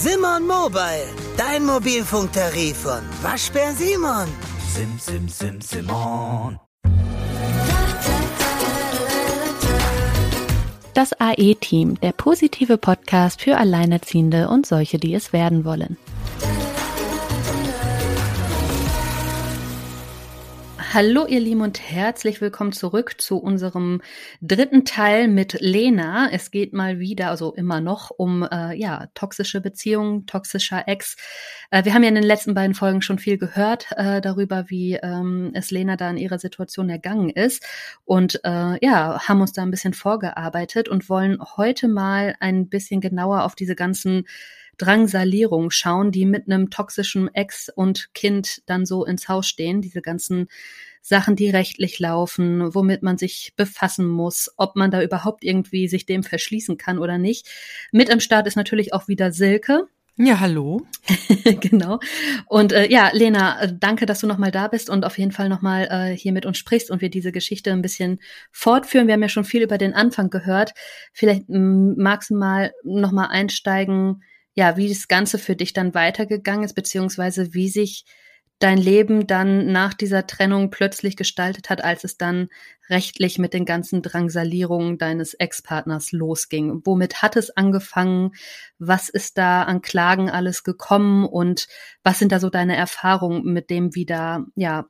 Simon Mobile, dein Mobilfunktarif von Waschbär Simon. Sim, sim, sim, Simon. Das AE-Team, der positive Podcast für Alleinerziehende und solche, die es werden wollen. Hallo ihr Lieben und herzlich willkommen zurück zu unserem dritten Teil mit Lena. Es geht mal wieder, also immer noch, um äh, ja toxische Beziehungen, toxischer Ex. Äh, wir haben ja in den letzten beiden Folgen schon viel gehört äh, darüber, wie ähm, es Lena da in ihrer Situation ergangen ist und äh, ja haben uns da ein bisschen vorgearbeitet und wollen heute mal ein bisschen genauer auf diese ganzen Drangsalierung schauen, die mit einem toxischen Ex und Kind dann so ins Haus stehen, diese ganzen Sachen, die rechtlich laufen, womit man sich befassen muss, ob man da überhaupt irgendwie sich dem verschließen kann oder nicht. Mit am Start ist natürlich auch wieder Silke. Ja, hallo. genau. Und äh, ja, Lena, äh, danke, dass du nochmal da bist und auf jeden Fall nochmal äh, hier mit uns sprichst und wir diese Geschichte ein bisschen fortführen. Wir haben ja schon viel über den Anfang gehört. Vielleicht magst du mal nochmal einsteigen, ja, wie das Ganze für dich dann weitergegangen ist, beziehungsweise wie sich dein Leben dann nach dieser Trennung plötzlich gestaltet hat, als es dann rechtlich mit den ganzen Drangsalierungen deines Ex-Partners losging. Womit hat es angefangen? Was ist da an Klagen alles gekommen? Und was sind da so deine Erfahrungen mit dem, wie da, ja,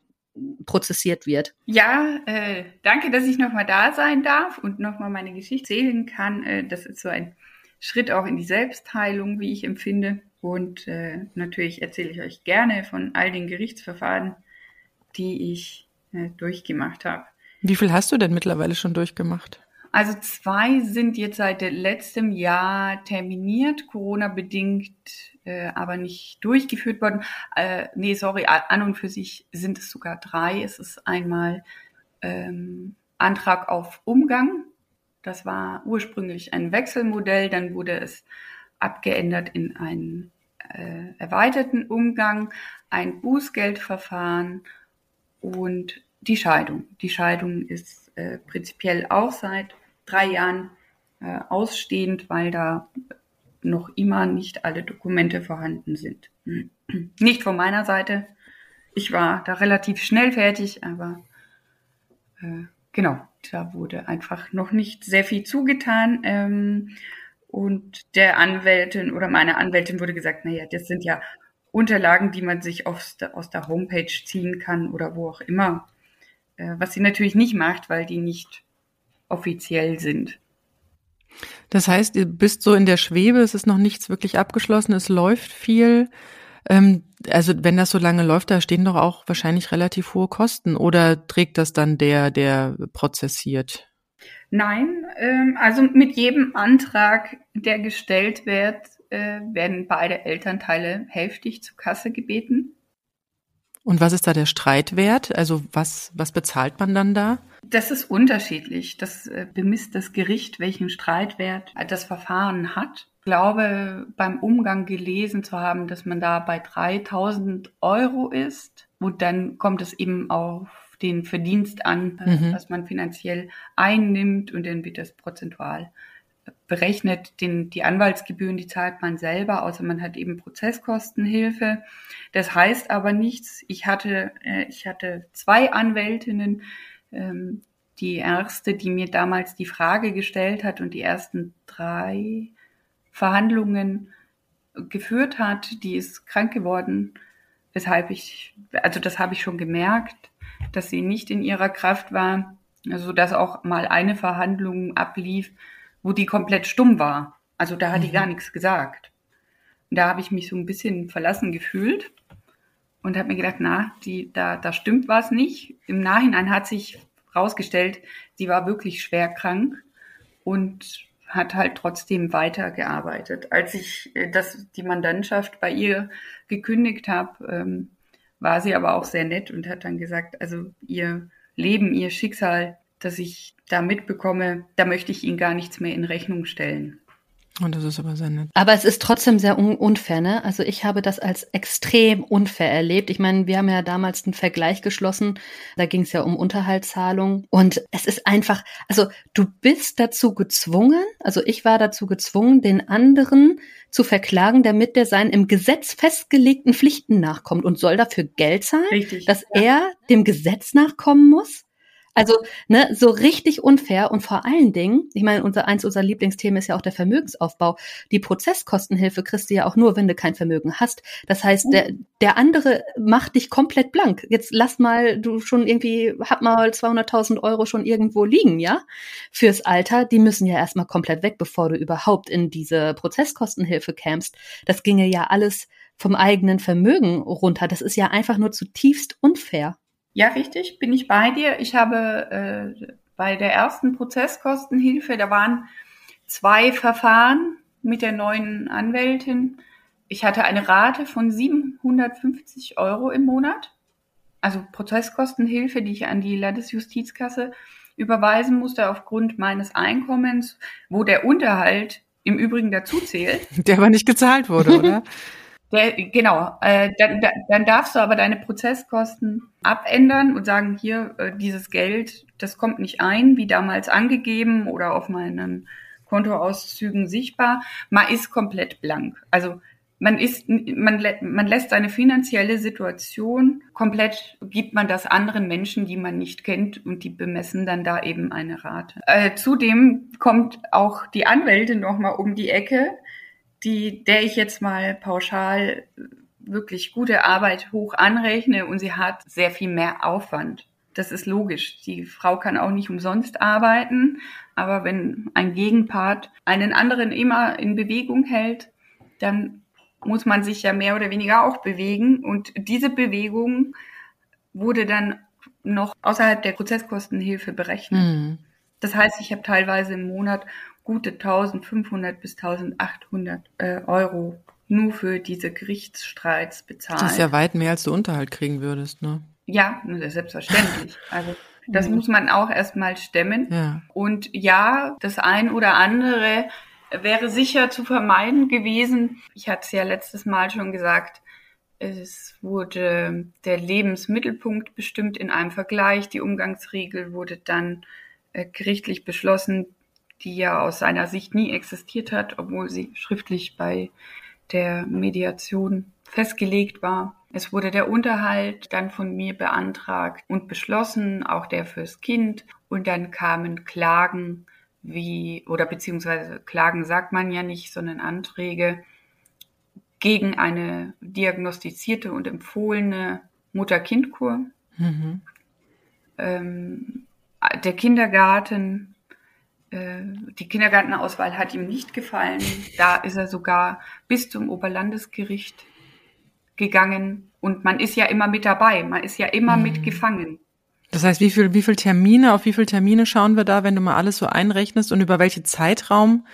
prozessiert wird. Ja, äh, danke, dass ich nochmal da sein darf und nochmal meine Geschichte erzählen kann. Äh, das ist so ein Schritt auch in die Selbstheilung, wie ich empfinde. Und äh, natürlich erzähle ich euch gerne von all den Gerichtsverfahren, die ich äh, durchgemacht habe. Wie viel hast du denn mittlerweile schon durchgemacht? Also zwei sind jetzt seit letztem Jahr terminiert, Corona-bedingt, äh, aber nicht durchgeführt worden. Äh, nee, sorry, an und für sich sind es sogar drei. Es ist einmal ähm, Antrag auf Umgang, das war ursprünglich ein Wechselmodell, dann wurde es abgeändert in einen äh, erweiterten Umgang, ein Bußgeldverfahren und die Scheidung. Die Scheidung ist äh, prinzipiell auch seit drei Jahren äh, ausstehend, weil da noch immer nicht alle Dokumente vorhanden sind. Nicht von meiner Seite. Ich war da relativ schnell fertig, aber äh, genau, da wurde einfach noch nicht sehr viel zugetan. Ähm, und der Anwältin oder meiner Anwältin wurde gesagt, naja, das sind ja Unterlagen, die man sich aus der, aus der Homepage ziehen kann oder wo auch immer. Äh, was sie natürlich nicht macht, weil die nicht offiziell sind. Das heißt, ihr bist so in der Schwebe, es ist noch nichts wirklich abgeschlossen, es läuft viel. Ähm, also wenn das so lange läuft, da stehen doch auch wahrscheinlich relativ hohe Kosten. Oder trägt das dann der, der prozessiert? Nein, ähm, also mit jedem Antrag, der gestellt wird, äh, werden beide Elternteile hälftig zur Kasse gebeten. Und was ist da der Streitwert? Also was, was bezahlt man dann da? Das ist unterschiedlich. Das äh, bemisst das Gericht, welchen Streitwert das Verfahren hat glaube, beim Umgang gelesen zu haben, dass man da bei 3000 Euro ist. Und dann kommt es eben auf den Verdienst an, äh, mhm. was man finanziell einnimmt und dann wird das prozentual berechnet. Den, die Anwaltsgebühren, die zahlt man selber, außer man hat eben Prozesskostenhilfe. Das heißt aber nichts. Ich hatte, äh, ich hatte zwei Anwältinnen, ähm, die erste, die mir damals die Frage gestellt hat und die ersten drei Verhandlungen geführt hat, die ist krank geworden, weshalb ich, also das habe ich schon gemerkt, dass sie nicht in ihrer Kraft war, also dass auch mal eine Verhandlung ablief, wo die komplett stumm war. Also da hat mhm. die gar nichts gesagt. Und da habe ich mich so ein bisschen verlassen gefühlt und habe mir gedacht, na, die, da, da stimmt was nicht. Im Nachhinein hat sich rausgestellt, sie war wirklich schwer krank und hat halt trotzdem weitergearbeitet. Als ich äh, das, die Mandantschaft bei ihr gekündigt habe, ähm, war sie aber auch sehr nett und hat dann gesagt, also ihr Leben, ihr Schicksal, das ich da mitbekomme, da möchte ich Ihnen gar nichts mehr in Rechnung stellen. Und das ist aber sehr nett. Aber es ist trotzdem sehr un unfair, ne? Also ich habe das als extrem unfair erlebt. Ich meine, wir haben ja damals einen Vergleich geschlossen. Da ging es ja um Unterhaltszahlung. Und es ist einfach, also du bist dazu gezwungen, also ich war dazu gezwungen, den anderen zu verklagen, damit der seinen im Gesetz festgelegten Pflichten nachkommt und soll dafür Geld zahlen, Richtig, dass ja. er dem Gesetz nachkommen muss. Also, ne, so richtig unfair und vor allen Dingen, ich meine, unser eins unserer Lieblingsthemen ist ja auch der Vermögensaufbau. Die Prozesskostenhilfe kriegst du ja auch nur, wenn du kein Vermögen hast. Das heißt, der, der andere macht dich komplett blank. Jetzt lass mal, du schon irgendwie, hab mal 200.000 Euro schon irgendwo liegen, ja? Fürs Alter, die müssen ja erstmal komplett weg, bevor du überhaupt in diese Prozesskostenhilfe kämst. Das ginge ja alles vom eigenen Vermögen runter. Das ist ja einfach nur zutiefst unfair. Ja, richtig, bin ich bei dir. Ich habe äh, bei der ersten Prozesskostenhilfe, da waren zwei Verfahren mit der neuen Anwältin. Ich hatte eine Rate von 750 Euro im Monat, also Prozesskostenhilfe, die ich an die Landesjustizkasse überweisen musste aufgrund meines Einkommens, wo der Unterhalt im Übrigen dazu zählt. Der aber nicht gezahlt wurde, oder? Der, genau, äh, dann, dann darfst du aber deine Prozesskosten abändern und sagen, hier, äh, dieses Geld, das kommt nicht ein, wie damals angegeben oder auf meinen Kontoauszügen sichtbar. Man ist komplett blank. Also man ist, man, man lässt seine finanzielle Situation komplett, gibt man das anderen Menschen, die man nicht kennt und die bemessen dann da eben eine Rate. Äh, zudem kommt auch die Anwältin nochmal um die Ecke, die, der ich jetzt mal pauschal wirklich gute Arbeit hoch anrechne und sie hat sehr viel mehr Aufwand. Das ist logisch. Die Frau kann auch nicht umsonst arbeiten, aber wenn ein Gegenpart einen anderen immer in Bewegung hält, dann muss man sich ja mehr oder weniger auch bewegen und diese Bewegung wurde dann noch außerhalb der Prozesskostenhilfe berechnet. Mhm. Das heißt, ich habe teilweise im Monat gute 1500 bis 1800 äh, Euro nur für diese Gerichtsstreits bezahlt. Das ist ja weit mehr, als du Unterhalt kriegen würdest, ne? Ja, selbstverständlich. Also das muss man auch erstmal stemmen. Ja. Und ja, das ein oder andere wäre sicher zu vermeiden gewesen. Ich hatte es ja letztes Mal schon gesagt, es wurde der Lebensmittelpunkt bestimmt in einem Vergleich. Die Umgangsregel wurde dann gerichtlich beschlossen, die ja aus seiner Sicht nie existiert hat, obwohl sie schriftlich bei der Mediation festgelegt war. Es wurde der Unterhalt dann von mir beantragt und beschlossen, auch der fürs Kind. Und dann kamen Klagen wie, oder beziehungsweise Klagen sagt man ja nicht, sondern Anträge gegen eine diagnostizierte und empfohlene Mutter-Kind-Kur. Mhm. Ähm, der Kindergarten, äh, die Kindergartenauswahl hat ihm nicht gefallen. Da ist er sogar bis zum Oberlandesgericht gegangen. Und man ist ja immer mit dabei, man ist ja immer Mhm. mit gefangen. Das heißt, wie viel, wie viel Termine, auf wie viele Termine schauen wir da, wenn du mal alles so einrechnest und über welche Zeitraum?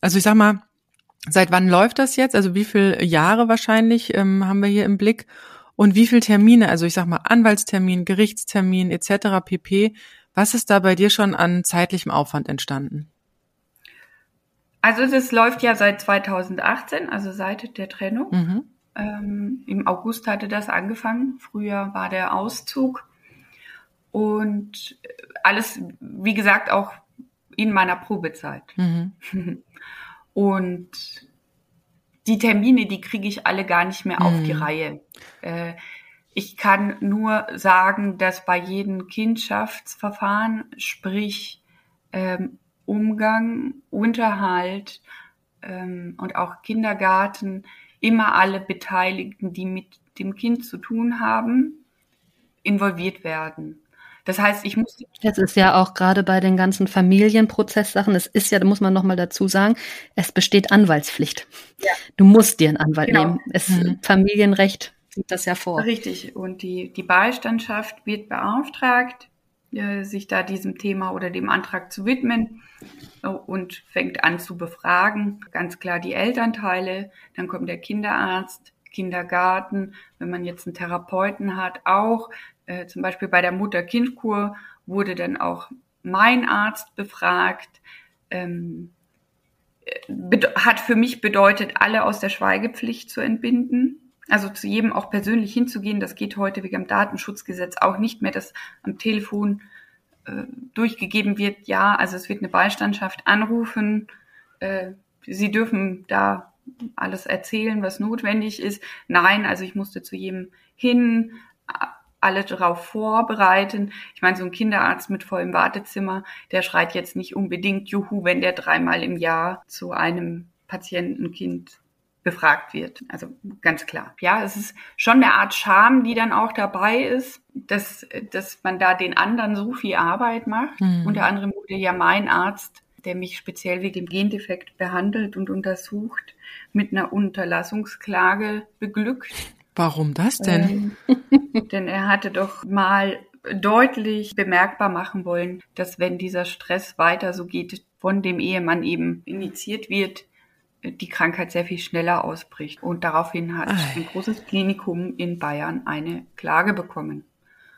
Also ich sag mal, seit wann läuft das jetzt? Also wie viele Jahre wahrscheinlich ähm, haben wir hier im Blick? Und wie viele Termine, also ich sag mal Anwaltstermin, Gerichtstermin etc. pp. Was ist da bei dir schon an zeitlichem Aufwand entstanden? Also das läuft ja seit 2018, also seit der Trennung. Mhm. Ähm, Im August hatte das angefangen. Früher war der Auszug. Und alles, wie gesagt, auch in meiner Probezeit. Mhm. Und die Termine, die kriege ich alle gar nicht mehr auf Mhm. die Reihe. Äh, ich kann nur sagen, dass bei jedem Kindschaftsverfahren, sprich ähm, Umgang, Unterhalt ähm, und auch Kindergarten, immer alle Beteiligten, die mit dem Kind zu tun haben, involviert werden. Das heißt, ich muss Das ist ja auch gerade bei den ganzen Familienprozesssachen, es ist ja, da muss man nochmal dazu sagen, es besteht Anwaltspflicht. Ja. Du musst dir einen Anwalt Genau. nehmen. Es, Mhm. Familienrecht sieht das ja vor. Richtig. Und die, die Beistandschaft wird beauftragt, äh, sich da diesem Thema oder dem Antrag zu widmen äh, und fängt an zu befragen. Ganz klar die Elternteile, dann kommt der Kinderarzt, Kindergarten, wenn man jetzt einen Therapeuten hat, auch. Äh, zum Beispiel bei der Mutter-Kind-Kur wurde dann auch mein Arzt befragt. Ähm, hat für mich bedeutet, alle aus der Schweigepflicht zu entbinden. Also zu jedem auch persönlich hinzugehen, das geht heute wegen dem Datenschutzgesetz auch nicht mehr, dass am Telefon äh, durchgegeben wird, ja, also es wird eine Beistandschaft anrufen, äh, Sie dürfen da alles erzählen, was notwendig ist. Nein, also ich musste zu jedem hin, alle darauf vorbereiten. Ich meine, so ein Kinderarzt mit vollem Wartezimmer, der schreit jetzt nicht unbedingt Juhu, wenn der dreimal im Jahr zu einem Patientenkind befragt wird. Also ganz klar. Ja, es ist schon eine Art Charme, die dann auch dabei ist, dass, dass man da den anderen so viel Arbeit macht. Mhm. Unter anderem wurde ja mein Arzt, der mich speziell wegen dem Gendefekt behandelt und untersucht, mit einer Unterlassungsklage beglückt. Warum das denn? Ähm, denn er hatte doch mal deutlich bemerkbar machen wollen, dass wenn dieser Stress weiter so geht, von dem Ehemann eben initiiert wird, die Krankheit sehr viel schneller ausbricht. Und daraufhin hat Ei. ein großes Klinikum in Bayern eine Klage bekommen.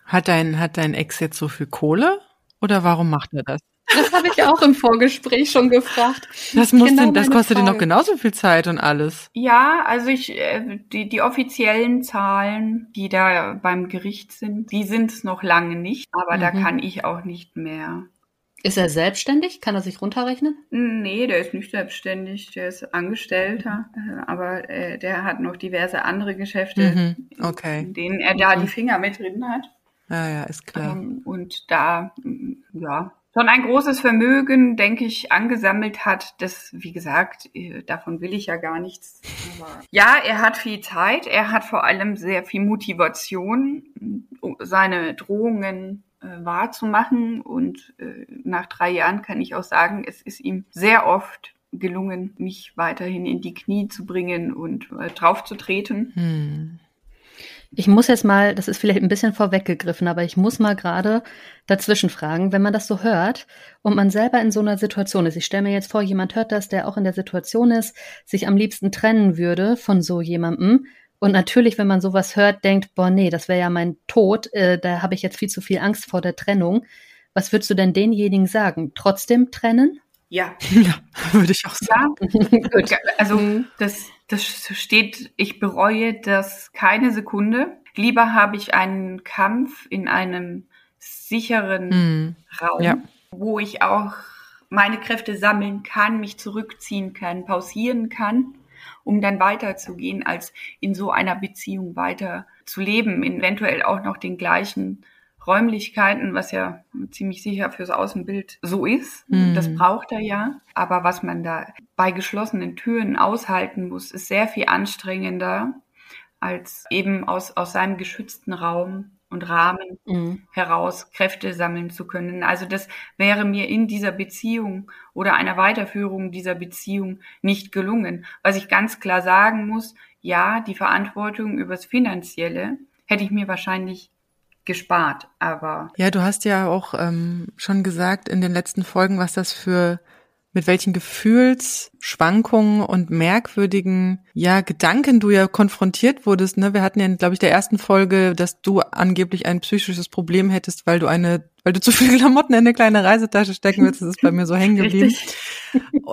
Hat dein, hat dein Ex jetzt so viel Kohle? Oder warum macht er das? Das habe ich auch im Vorgespräch schon gefragt. Das, muss genau denn, das kostet dir noch genauso viel Zeit und alles. Ja, also ich, äh, die, die offiziellen Zahlen, die da beim Gericht sind, die sind es noch lange nicht, aber mhm. da kann ich auch nicht mehr. Ist er selbstständig? Kann er sich runterrechnen? Nee, der ist nicht selbstständig, der ist Angestellter, äh, aber äh, der hat noch diverse andere Geschäfte, mhm. okay. in denen er da die Finger mit drin hat. Ja, ja, ist klar. Ähm, und da, ja, schon ein großes Vermögen, denke ich, angesammelt hat. Das, wie gesagt, äh, davon will ich ja gar nichts. Aber ja, er hat viel Zeit. Er hat vor allem sehr viel Motivation, seine Drohungen äh, wahrzumachen. Und äh, nach drei Jahren kann ich auch sagen, es ist ihm sehr oft gelungen, mich weiterhin in die Knie zu bringen und äh, draufzutreten. Hm. Ich muss jetzt mal, das ist vielleicht ein bisschen vorweggegriffen, aber ich muss mal gerade dazwischen fragen, wenn man das so hört und man selber in so einer Situation ist. Ich stelle mir jetzt vor, jemand hört das, der auch in der Situation ist, sich am liebsten trennen würde von so jemandem. Und natürlich, wenn man sowas hört, denkt, boah, nee, das wäre ja mein Tod, äh, da habe ich jetzt viel zu viel Angst vor der Trennung. Was würdest du denn denjenigen sagen? Trotzdem trennen? Ja. Ja, würde ich auch sagen. Ja. also mhm. das, das steht, ich bereue das keine Sekunde. Lieber habe ich einen Kampf in einem sicheren mhm. Raum, ja. wo ich auch meine Kräfte sammeln kann, mich zurückziehen kann, pausieren kann, um dann weiterzugehen, als in so einer Beziehung weiter zu leben, eventuell auch noch den gleichen Räumlichkeiten, was ja ziemlich sicher fürs Außenbild so ist. Mhm. Das braucht er ja. Aber was man da bei geschlossenen Türen aushalten muss, ist sehr viel anstrengender, als eben aus, aus seinem geschützten Raum und Rahmen mhm. heraus Kräfte sammeln zu können. Also das wäre mir in dieser Beziehung oder einer Weiterführung dieser Beziehung nicht gelungen. Was ich ganz klar sagen muss, ja, die Verantwortung übers Finanzielle hätte ich mir wahrscheinlich gespart, aber. Ja, du hast ja auch ähm, schon gesagt in den letzten Folgen, was das für mit welchen Gefühlsschwankungen und merkwürdigen ja Gedanken du ja konfrontiert wurdest. Ne? Wir hatten ja, glaube ich, der ersten Folge, dass du angeblich ein psychisches Problem hättest, weil du eine weil du zu viele Klamotten in eine kleine Reisetasche stecken willst. Das ist bei mir so hängen geblieben.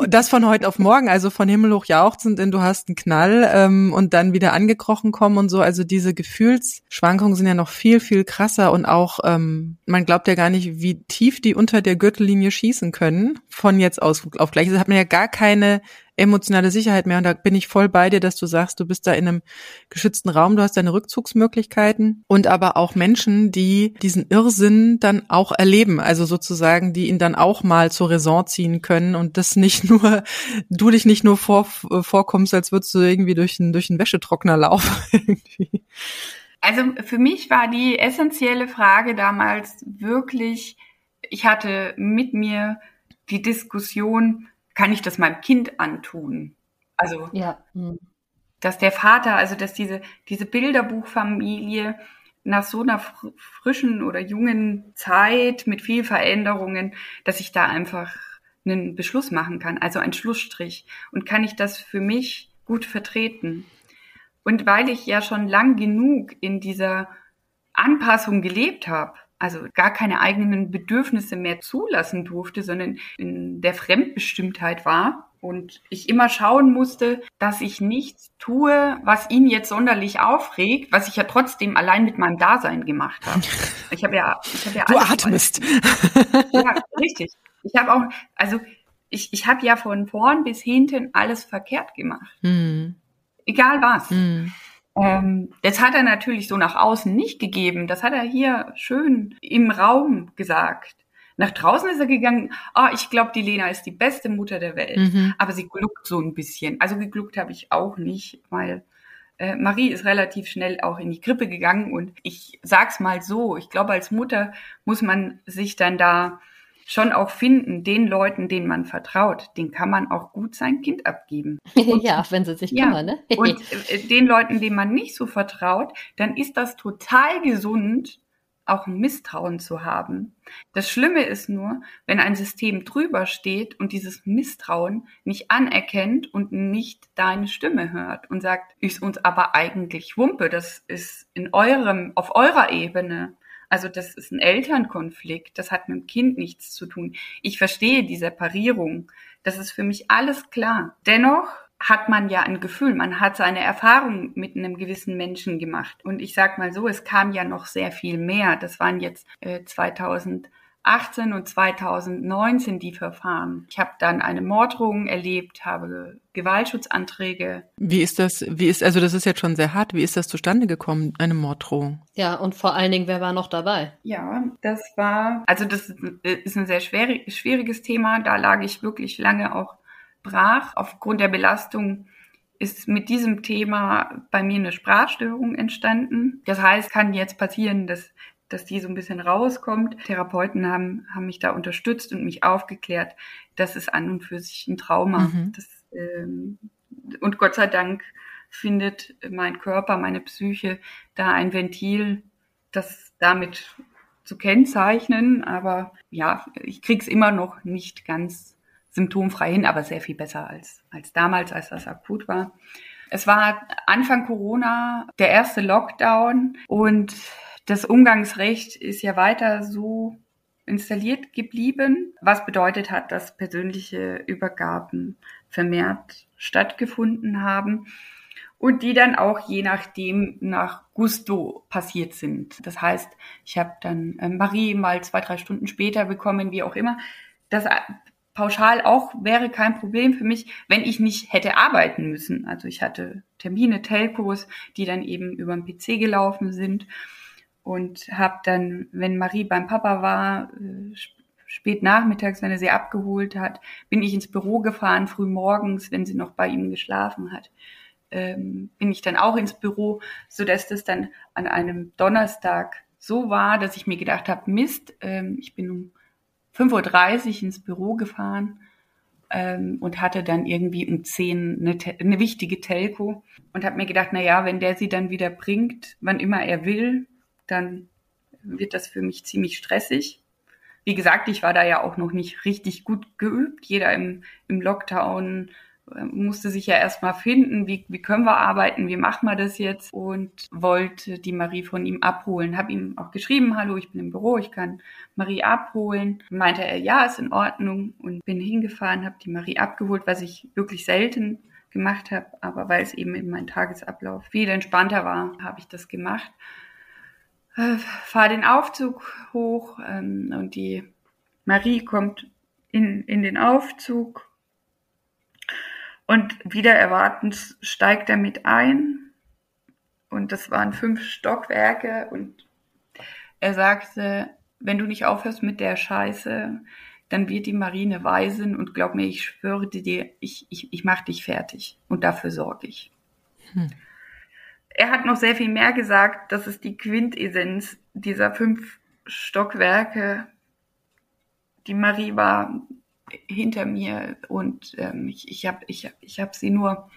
Das von heute auf morgen, also von Himmel hoch jauchzend in du hast einen Knall ähm, und dann wieder angekrochen kommen und so. Also diese Gefühlsschwankungen sind ja noch viel, viel krasser und auch, ähm, man glaubt ja gar nicht, wie tief die unter der Gürtellinie schießen können von jetzt aus auf gleich. Das hat man ja gar keine emotionale Sicherheit mehr. Und da bin ich voll bei dir, dass du sagst, du bist da in einem geschützten Raum, du hast deine Rückzugsmöglichkeiten und aber auch Menschen, die diesen Irrsinn dann auch erleben. Also sozusagen, die ihn dann auch mal zur Raison ziehen können und das nicht nur, du dich nicht nur vor, vorkommst, als würdest du irgendwie durch einen, durch einen Wäschetrockner laufen. Also für mich war die essentielle Frage damals wirklich, ich hatte mit mir die Diskussion, kann ich das meinem Kind antun? Also, ja. Hm. dass der Vater, also dass diese, diese Bilderbuchfamilie nach so einer frischen oder jungen Zeit mit viel Veränderungen, dass ich da einfach einen Beschluss machen kann, also einen Schlussstrich. Und kann ich das für mich gut vertreten? Und weil ich ja schon lang genug in dieser Anpassung gelebt habe, also gar keine eigenen Bedürfnisse mehr zulassen durfte, sondern in der Fremdbestimmtheit war, Und ich immer schauen musste, dass ich nichts tue, was ihn jetzt sonderlich aufregt, was ich ja trotzdem allein mit meinem Dasein gemacht habe. Ich habe ja, ich habe ja Du atmest. Ja, richtig. Ich habe auch, also ich, ich habe ja von vorn bis hinten alles verkehrt gemacht. Hm. Egal was. Hm. Ähm, das hat er natürlich so nach außen nicht gegeben. Das hat er hier schön im Raum gesagt. Nach draußen ist er gegangen, ah, ich glaube, die Lena ist die beste Mutter der Welt. Mhm. Aber sie gluckt so ein bisschen. Also gegluckt habe ich auch nicht, weil äh, Marie ist relativ schnell auch in die Krippe gegangen und ich sag's mal so, ich glaube, als Mutter muss man sich dann da schon auch finden, den Leuten, denen man vertraut, den kann man auch gut sein Kind abgeben. ja, wenn sie sich Ja. kümmern, ne? Und äh, den Leuten, denen man nicht so vertraut, dann ist das total gesund, auch ein Misstrauen zu haben. Das Schlimme ist nur, wenn ein System drüber steht und dieses Misstrauen nicht anerkennt und nicht deine Stimme hört und sagt, ist uns aber eigentlich Wumpe, das ist in eurem, auf eurer Ebene. Also das ist ein Elternkonflikt, das hat mit dem Kind nichts zu tun. Ich verstehe die Separierung, das ist für mich alles klar. Dennoch hat man ja ein Gefühl, man hat seine Erfahrung mit einem gewissen Menschen gemacht. Und ich sag mal so, es kam ja noch sehr viel mehr. Das waren jetzt äh, 2018 und 2019 die Verfahren. Ich habe dann eine Morddrohung erlebt, habe Gewaltschutzanträge. Wie ist das, wie ist, also das ist jetzt schon sehr hart, wie ist das zustande gekommen, eine Morddrohung? Ja, und vor allen Dingen, wer war noch dabei? Ja, das war, also das ist ein sehr schwierig, schwieriges Thema. Da lag ich wirklich lange auch brach. Aufgrund der Belastung ist mit diesem Thema bei mir eine Sprachstörung entstanden. Das heißt, kann jetzt passieren, dass dass die so ein bisschen rauskommt. Therapeuten haben, haben mich da unterstützt und mich aufgeklärt. Das ist an und für sich ein Trauma. Mhm. Das, ähm, und Gott sei Dank findet mein Körper, meine Psyche da ein Ventil, das damit zu kennzeichnen. Aber ja, ich krieg's immer noch nicht ganz symptomfrei hin, aber sehr viel besser als, als damals, als das akut war. Es war Anfang Corona der erste Lockdown und das Umgangsrecht ist ja weiter so installiert geblieben, was bedeutet hat, dass persönliche Übergaben vermehrt stattgefunden haben und die dann auch je nachdem nach Gusto passiert sind. Das heißt, ich habe dann äh, Marie mal zwei, drei Stunden später bekommen, wie auch immer. Das äh, pauschal auch wäre kein Problem für mich, wenn ich nicht hätte arbeiten müssen. Also ich hatte Termine, Telcos, die dann eben über den PC gelaufen sind und habe dann, wenn Marie beim Papa war, äh, spät nachmittags, wenn er sie abgeholt hat, bin ich ins Büro gefahren, früh morgens, wenn sie noch bei ihm geschlafen hat, ähm, bin ich dann auch ins Büro, so dass das dann an einem Donnerstag so war, dass ich mir gedacht habe, Mist, ähm, ich bin um 5.30 Uhr ins Büro gefahren ähm, und hatte dann irgendwie um 10 eine, eine wichtige Telco und habe mir gedacht, na ja, wenn der sie dann wieder bringt, wann immer er will, dann wird das für mich ziemlich stressig. Wie gesagt, ich war da ja auch noch nicht richtig gut geübt. Jeder im, im Lockdown äh, musste sich ja erstmal finden, wie, wie können wir arbeiten, wie machen wir das jetzt und wollte die Marie von ihm abholen. Hab ihm auch geschrieben, hallo, ich bin im Büro, ich kann Marie abholen. Meinte er, ja, ist in Ordnung und bin hingefahren, habe die Marie abgeholt, was ich wirklich selten gemacht habe, aber weil es eben in meinem Tagesablauf viel entspannter war, habe ich das gemacht fahre den Aufzug hoch ähm, und die Marie kommt in, in den Aufzug. Und wieder erwartend steigt er mit ein. Und das waren fünf Stockwerke. Und er sagte, wenn du nicht aufhörst mit der Scheiße, dann wird die Marine weisen. Und glaub mir, ich schwöre dir, ich, ich, ich mach dich fertig. Und dafür sorge ich. Hm er hat noch sehr viel mehr gesagt. Das ist die Quintessenz dieser fünf Stockwerke. Die Marie war hinter mir und ähm, ich, ich habe ich, ich hab sie nur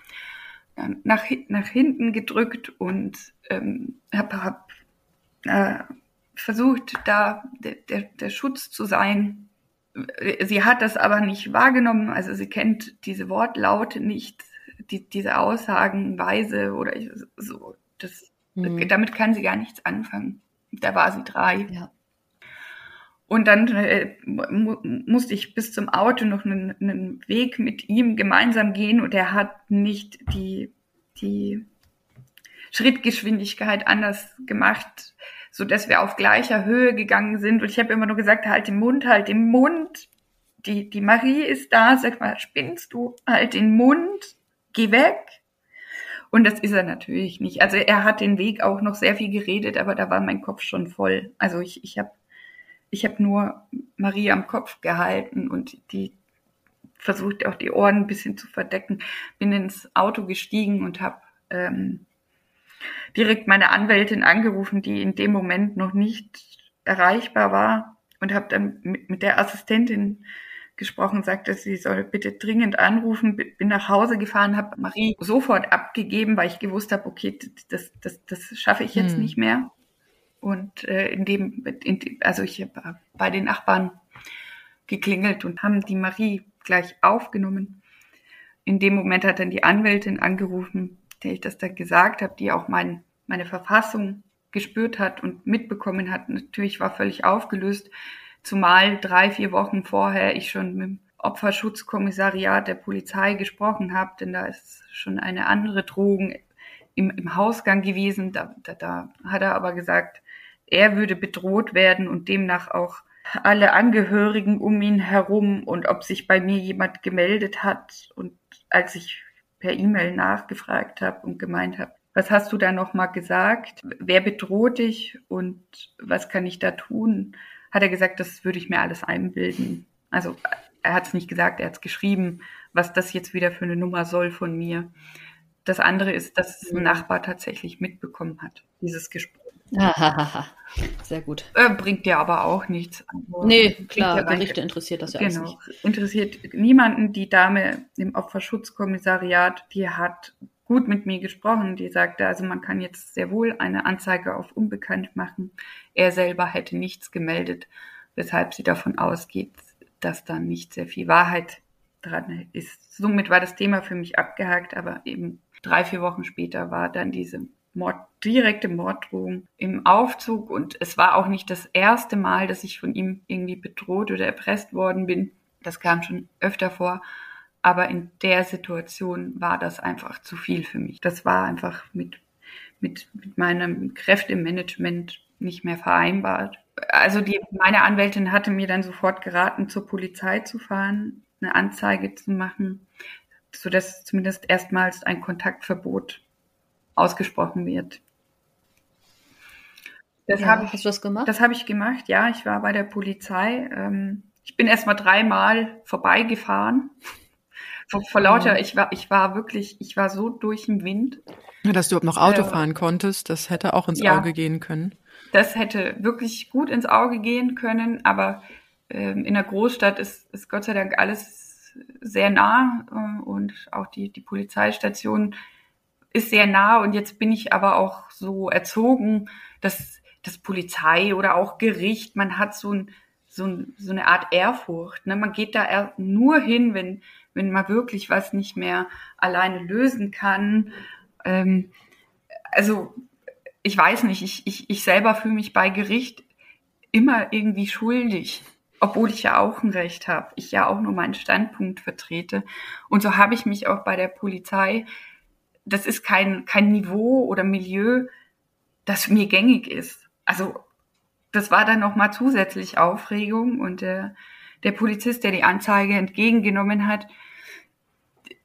äh, nach, nach hinten gedrückt und ähm, habe hab, äh, versucht, da der, der, der Schutz zu sein. Sie hat das aber nicht wahrgenommen, also sie kennt diese Wortlaute nicht die, diese Aussagenweise oder so, das, mhm. damit kann sie gar nichts anfangen. Da war sie drei. Ja. Und dann äh, mu musste ich bis zum Auto noch einen, einen Weg mit ihm gemeinsam gehen und er hat nicht die, die Schrittgeschwindigkeit anders gemacht, so dass wir auf gleicher Höhe gegangen sind. Und ich habe immer nur gesagt, halt den Mund, halt den Mund. Die, die Marie ist da, sag mal, spinnst du? Halt den Mund, geh weg. Und das ist er natürlich nicht. Also er hat den Weg auch noch sehr viel geredet, aber da war mein Kopf schon voll. Also ich, ich habe ich hab nur Marie am Kopf gehalten und die versucht auch die Ohren ein bisschen zu verdecken. Bin ins Auto gestiegen und habe ähm, direkt meine Anwältin angerufen, die in dem Moment noch nicht erreichbar war und habe dann mit, mit der Assistentin gesprochen, sagte, sie soll bitte dringend anrufen, bin nach Hause gefahren, habe Marie sofort abgegeben, weil ich gewusst habe, okay, das, das, das schaffe ich jetzt hm. nicht mehr. Und äh, in dem, in, also ich habe bei den Nachbarn geklingelt und haben die Marie gleich aufgenommen. In dem Moment hat dann die Anwältin angerufen, der ich das dann gesagt habe, die auch mein, meine Verfassung gespürt hat und mitbekommen hat. Natürlich war völlig aufgelöst, zumal drei, vier Wochen vorher ich schon mit dem Opferschutzkommissariat der Polizei gesprochen habe, denn da ist schon eine andere Drohung im, im Hausgang gewesen. Da, da, da hat er aber gesagt, er würde bedroht werden und demnach auch alle Angehörigen um ihn herum und ob sich bei mir jemand gemeldet hat. Und als ich per E-Mail nachgefragt habe und gemeint habe, was hast du da nochmal gesagt? Wer bedroht dich und was kann ich da tun? Hat er gesagt, das würde ich mir alles einbilden. Also er hat es nicht gesagt, er hat es geschrieben, was das jetzt wieder für eine Nummer soll von mir. Das andere ist, dass ein Nachbar tatsächlich mitbekommen hat, dieses Gespräch. Sehr gut. Äh, bringt dir aber auch nichts. Also, nee, klar, Gerichte interessiert das ja genau, nicht. interessiert niemanden. Die Dame im Opferschutzkommissariat, die hat gut mit mir gesprochen. Die sagte, also man kann jetzt sehr wohl eine Anzeige auf Unbekannt machen. Er selber hätte nichts gemeldet, weshalb sie davon ausgeht, dass da nicht sehr viel Wahrheit dran ist. Somit war das Thema für mich abgehakt, aber eben drei, vier Wochen später war dann diese Mord, direkte Morddrohung im Aufzug und es war auch nicht das erste Mal, dass ich von ihm irgendwie bedroht oder erpresst worden bin. Das kam schon öfter vor. Aber in der Situation war das einfach zu viel für mich. Das war einfach mit, mit, mit meinem Kräftemanagement nicht mehr vereinbart. Also die, meine Anwältin hatte mir dann sofort geraten, zur Polizei zu fahren, eine Anzeige zu machen, sodass zumindest erstmals ein Kontaktverbot ausgesprochen wird. Das ja, habe ich, hast du das gemacht? Das habe ich gemacht, ja. Ich war bei der Polizei. Ähm, ich bin erst mal dreimal vorbeigefahren. Vor, vor lauter, ich war, ich war wirklich, ich war so durch den Wind. Ja, dass du überhaupt noch Auto äh, fahren konntest, das hätte auch ins ja, Auge gehen können. Das hätte wirklich gut ins Auge gehen können, aber ähm, in der Großstadt ist, ist Gott sei Dank alles sehr nah äh, und auch die, die Polizeistation ist sehr nah und jetzt bin ich aber auch so erzogen, dass das Polizei oder auch Gericht, man hat so, ein, so, ein, so eine Art Ehrfurcht. Ne? Man geht da nur hin, wenn, wenn man wirklich was nicht mehr alleine lösen kann. Ähm, also ich weiß nicht, ich, ich, ich selber fühle mich bei Gericht immer irgendwie schuldig, obwohl ich ja auch ein Recht habe, ich ja auch nur meinen Standpunkt vertrete. Und so habe ich mich auch bei der Polizei das ist kein, kein Niveau oder Milieu, das mir gängig ist. Also das war dann nochmal zusätzlich Aufregung und der, der Polizist, der die Anzeige entgegengenommen hat,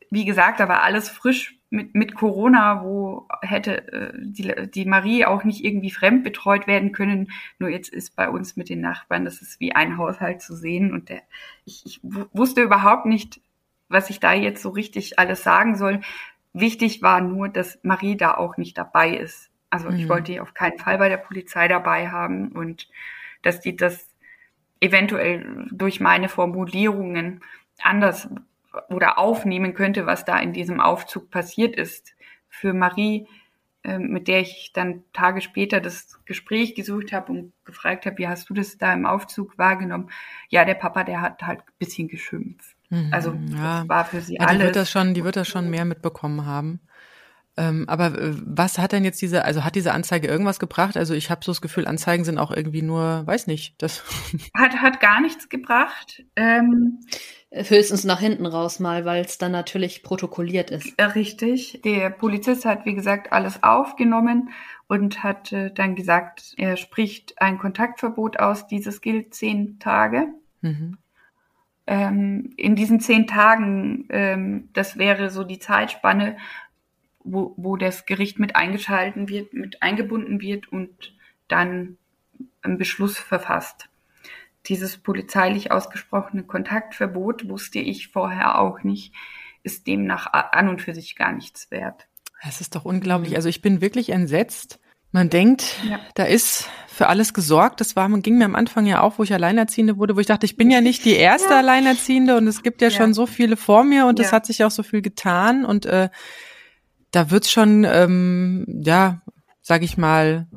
wie gesagt, da war alles frisch mit, mit Corona, wo hätte äh, die, die Marie auch nicht irgendwie fremd betreut werden können. Nur jetzt ist bei uns mit den Nachbarn, das ist wie ein Haushalt zu sehen. Und der, ich, ich wusste überhaupt nicht, was ich da jetzt so richtig alles sagen soll. Wichtig war nur, dass Marie da auch nicht dabei ist. Also mhm. ich wollte die auf keinen Fall bei der Polizei dabei haben und dass die das eventuell durch meine Formulierungen anders oder aufnehmen könnte, was da in diesem Aufzug passiert ist. Für Marie, ähm, mit der ich dann Tage später das Gespräch gesucht habe und gefragt habe, wie hast du das da im Aufzug wahrgenommen? Ja, der Papa, der hat halt ein bisschen geschimpft. Also mhm, ja. das war für sie ja, alles. Die wird das schon, die wird das schon mehr mitbekommen haben. Ähm, aber äh, was hat denn jetzt diese, also hat diese Anzeige irgendwas gebracht? Also ich habe so das Gefühl, Anzeigen sind auch irgendwie nur, weiß nicht, das hat hat gar nichts gebracht. Ähm, Höchstens nach hinten raus mal, weil es dann natürlich protokolliert ist. Äh, richtig. Der Polizist hat, wie gesagt, alles aufgenommen und hat äh, dann gesagt, er spricht ein Kontaktverbot aus. Dieses gilt zehn Tage. Mhm. Ähm, in diesen zehn Tagen, ähm, das wäre so die Zeitspanne, wo, wo das Gericht mit eingeschalten wird, mit eingebunden wird und dann einen Beschluss verfasst. Dieses polizeilich ausgesprochene Kontaktverbot wusste ich vorher auch nicht, ist demnach an und für sich gar nichts wert. Es ist doch unglaublich. Also ich bin wirklich entsetzt. Man denkt, ja. da ist für alles gesorgt. Das war, ging mir am Anfang ja auch, wo ich Alleinerziehende wurde, wo ich dachte, ich bin ja nicht die erste ja. Alleinerziehende und es gibt ja, ja, schon so viele vor mir und es hat sich auch so viel getan und äh, da wird's schon, ähm, ja, sag ich mal,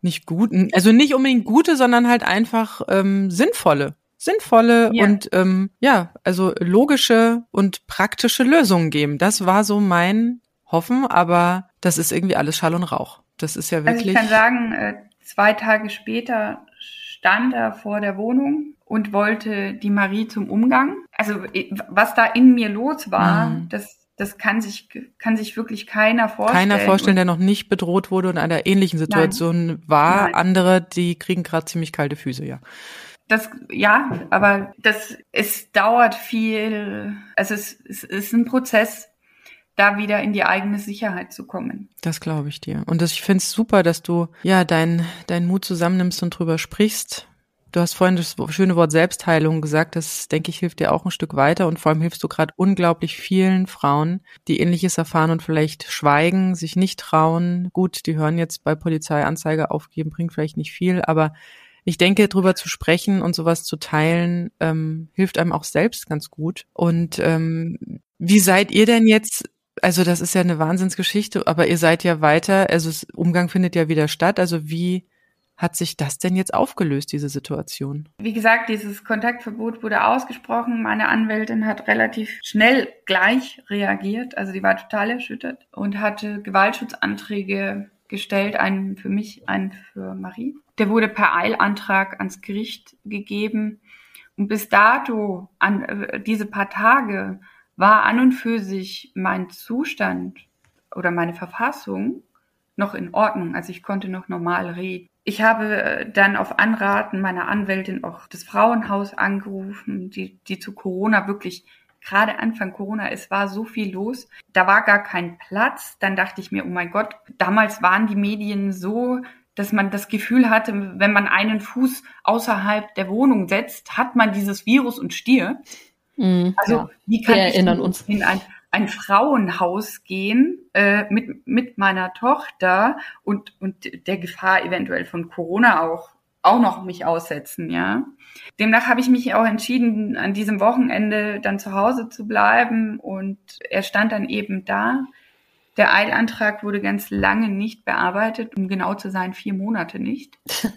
nicht gut, also nicht unbedingt gute, sondern halt einfach ähm, sinnvolle, sinnvolle ja. und ähm, ja, also logische und praktische Lösungen geben. Das war so mein Hoffen, aber das ist irgendwie alles Schall und Rauch. Das ist ja wirklich. Also ich kann sagen, äh, zwei Tage später stand er vor der Wohnung und wollte die Marie zum Umgang. Also was da in mir los war, mhm. das das kann sich, kann sich wirklich keiner vorstellen. Keiner vorstellen, der noch nicht bedroht wurde und in einer ähnlichen Situation Nein. war. Nein. Andere, die kriegen gerade ziemlich kalte Füße, ja. Das, ja, aber das, es dauert viel, also es, es ist ein Prozess, da wieder in die eigene Sicherheit zu kommen. Das glaube ich dir. Und das, ich finde es super, dass du ja deinen dein Mut zusammennimmst und drüber sprichst. Du hast vorhin das schöne Wort Selbstheilung gesagt. Das, denke ich, hilft dir auch ein Stück weiter. Und vor allem hilfst du gerade unglaublich vielen Frauen, die Ähnliches erfahren und vielleicht schweigen, sich nicht trauen. Gut, die hören jetzt bei Polizeianzeige aufgeben, bringt vielleicht nicht viel. Aber ich denke, drüber zu sprechen und sowas zu teilen, ähm, hilft einem auch selbst ganz gut. Und ähm, wie seid ihr denn jetzt also das ist ja eine Wahnsinnsgeschichte, aber ihr seid ja weiter, also Umgang findet ja wieder statt. Also wie hat sich das denn jetzt aufgelöst, diese Situation? Wie gesagt, dieses Kontaktverbot wurde ausgesprochen. Meine Anwältin hat relativ schnell gleich reagiert. Also die war total erschüttert und hatte Gewaltschutzanträge gestellt, einen für mich, einen für Marie. Der wurde per Eilantrag ans Gericht gegeben. Und bis dato, an äh, diese paar Tage, war an und für sich mein Zustand oder meine Verfassung noch in Ordnung. Also ich konnte noch normal reden. Ich habe äh, dann auf Anraten meiner Anwältin auch das Frauenhaus angerufen, die, die zu Corona wirklich gerade Anfang Corona, es war so viel los, da war gar kein Platz. Dann dachte ich mir, oh mein Gott, damals waren die Medien so, dass man das Gefühl hatte, wenn man einen Fuß außerhalb der Wohnung setzt, hat man dieses Virus und stirbt. Mm, also ja. wie kann Wir ich erinnern uns. in ein ein Frauenhaus gehen äh, mit, mit meiner Tochter und, und der Gefahr eventuell von Corona auch, auch noch mich aussetzen, ja. Demnach habe ich mich auch entschieden, an diesem Wochenende dann zu Hause zu bleiben und er stand dann eben da. Der Eilantrag wurde ganz lange nicht bearbeitet, um genau zu sein, vier Monate nicht.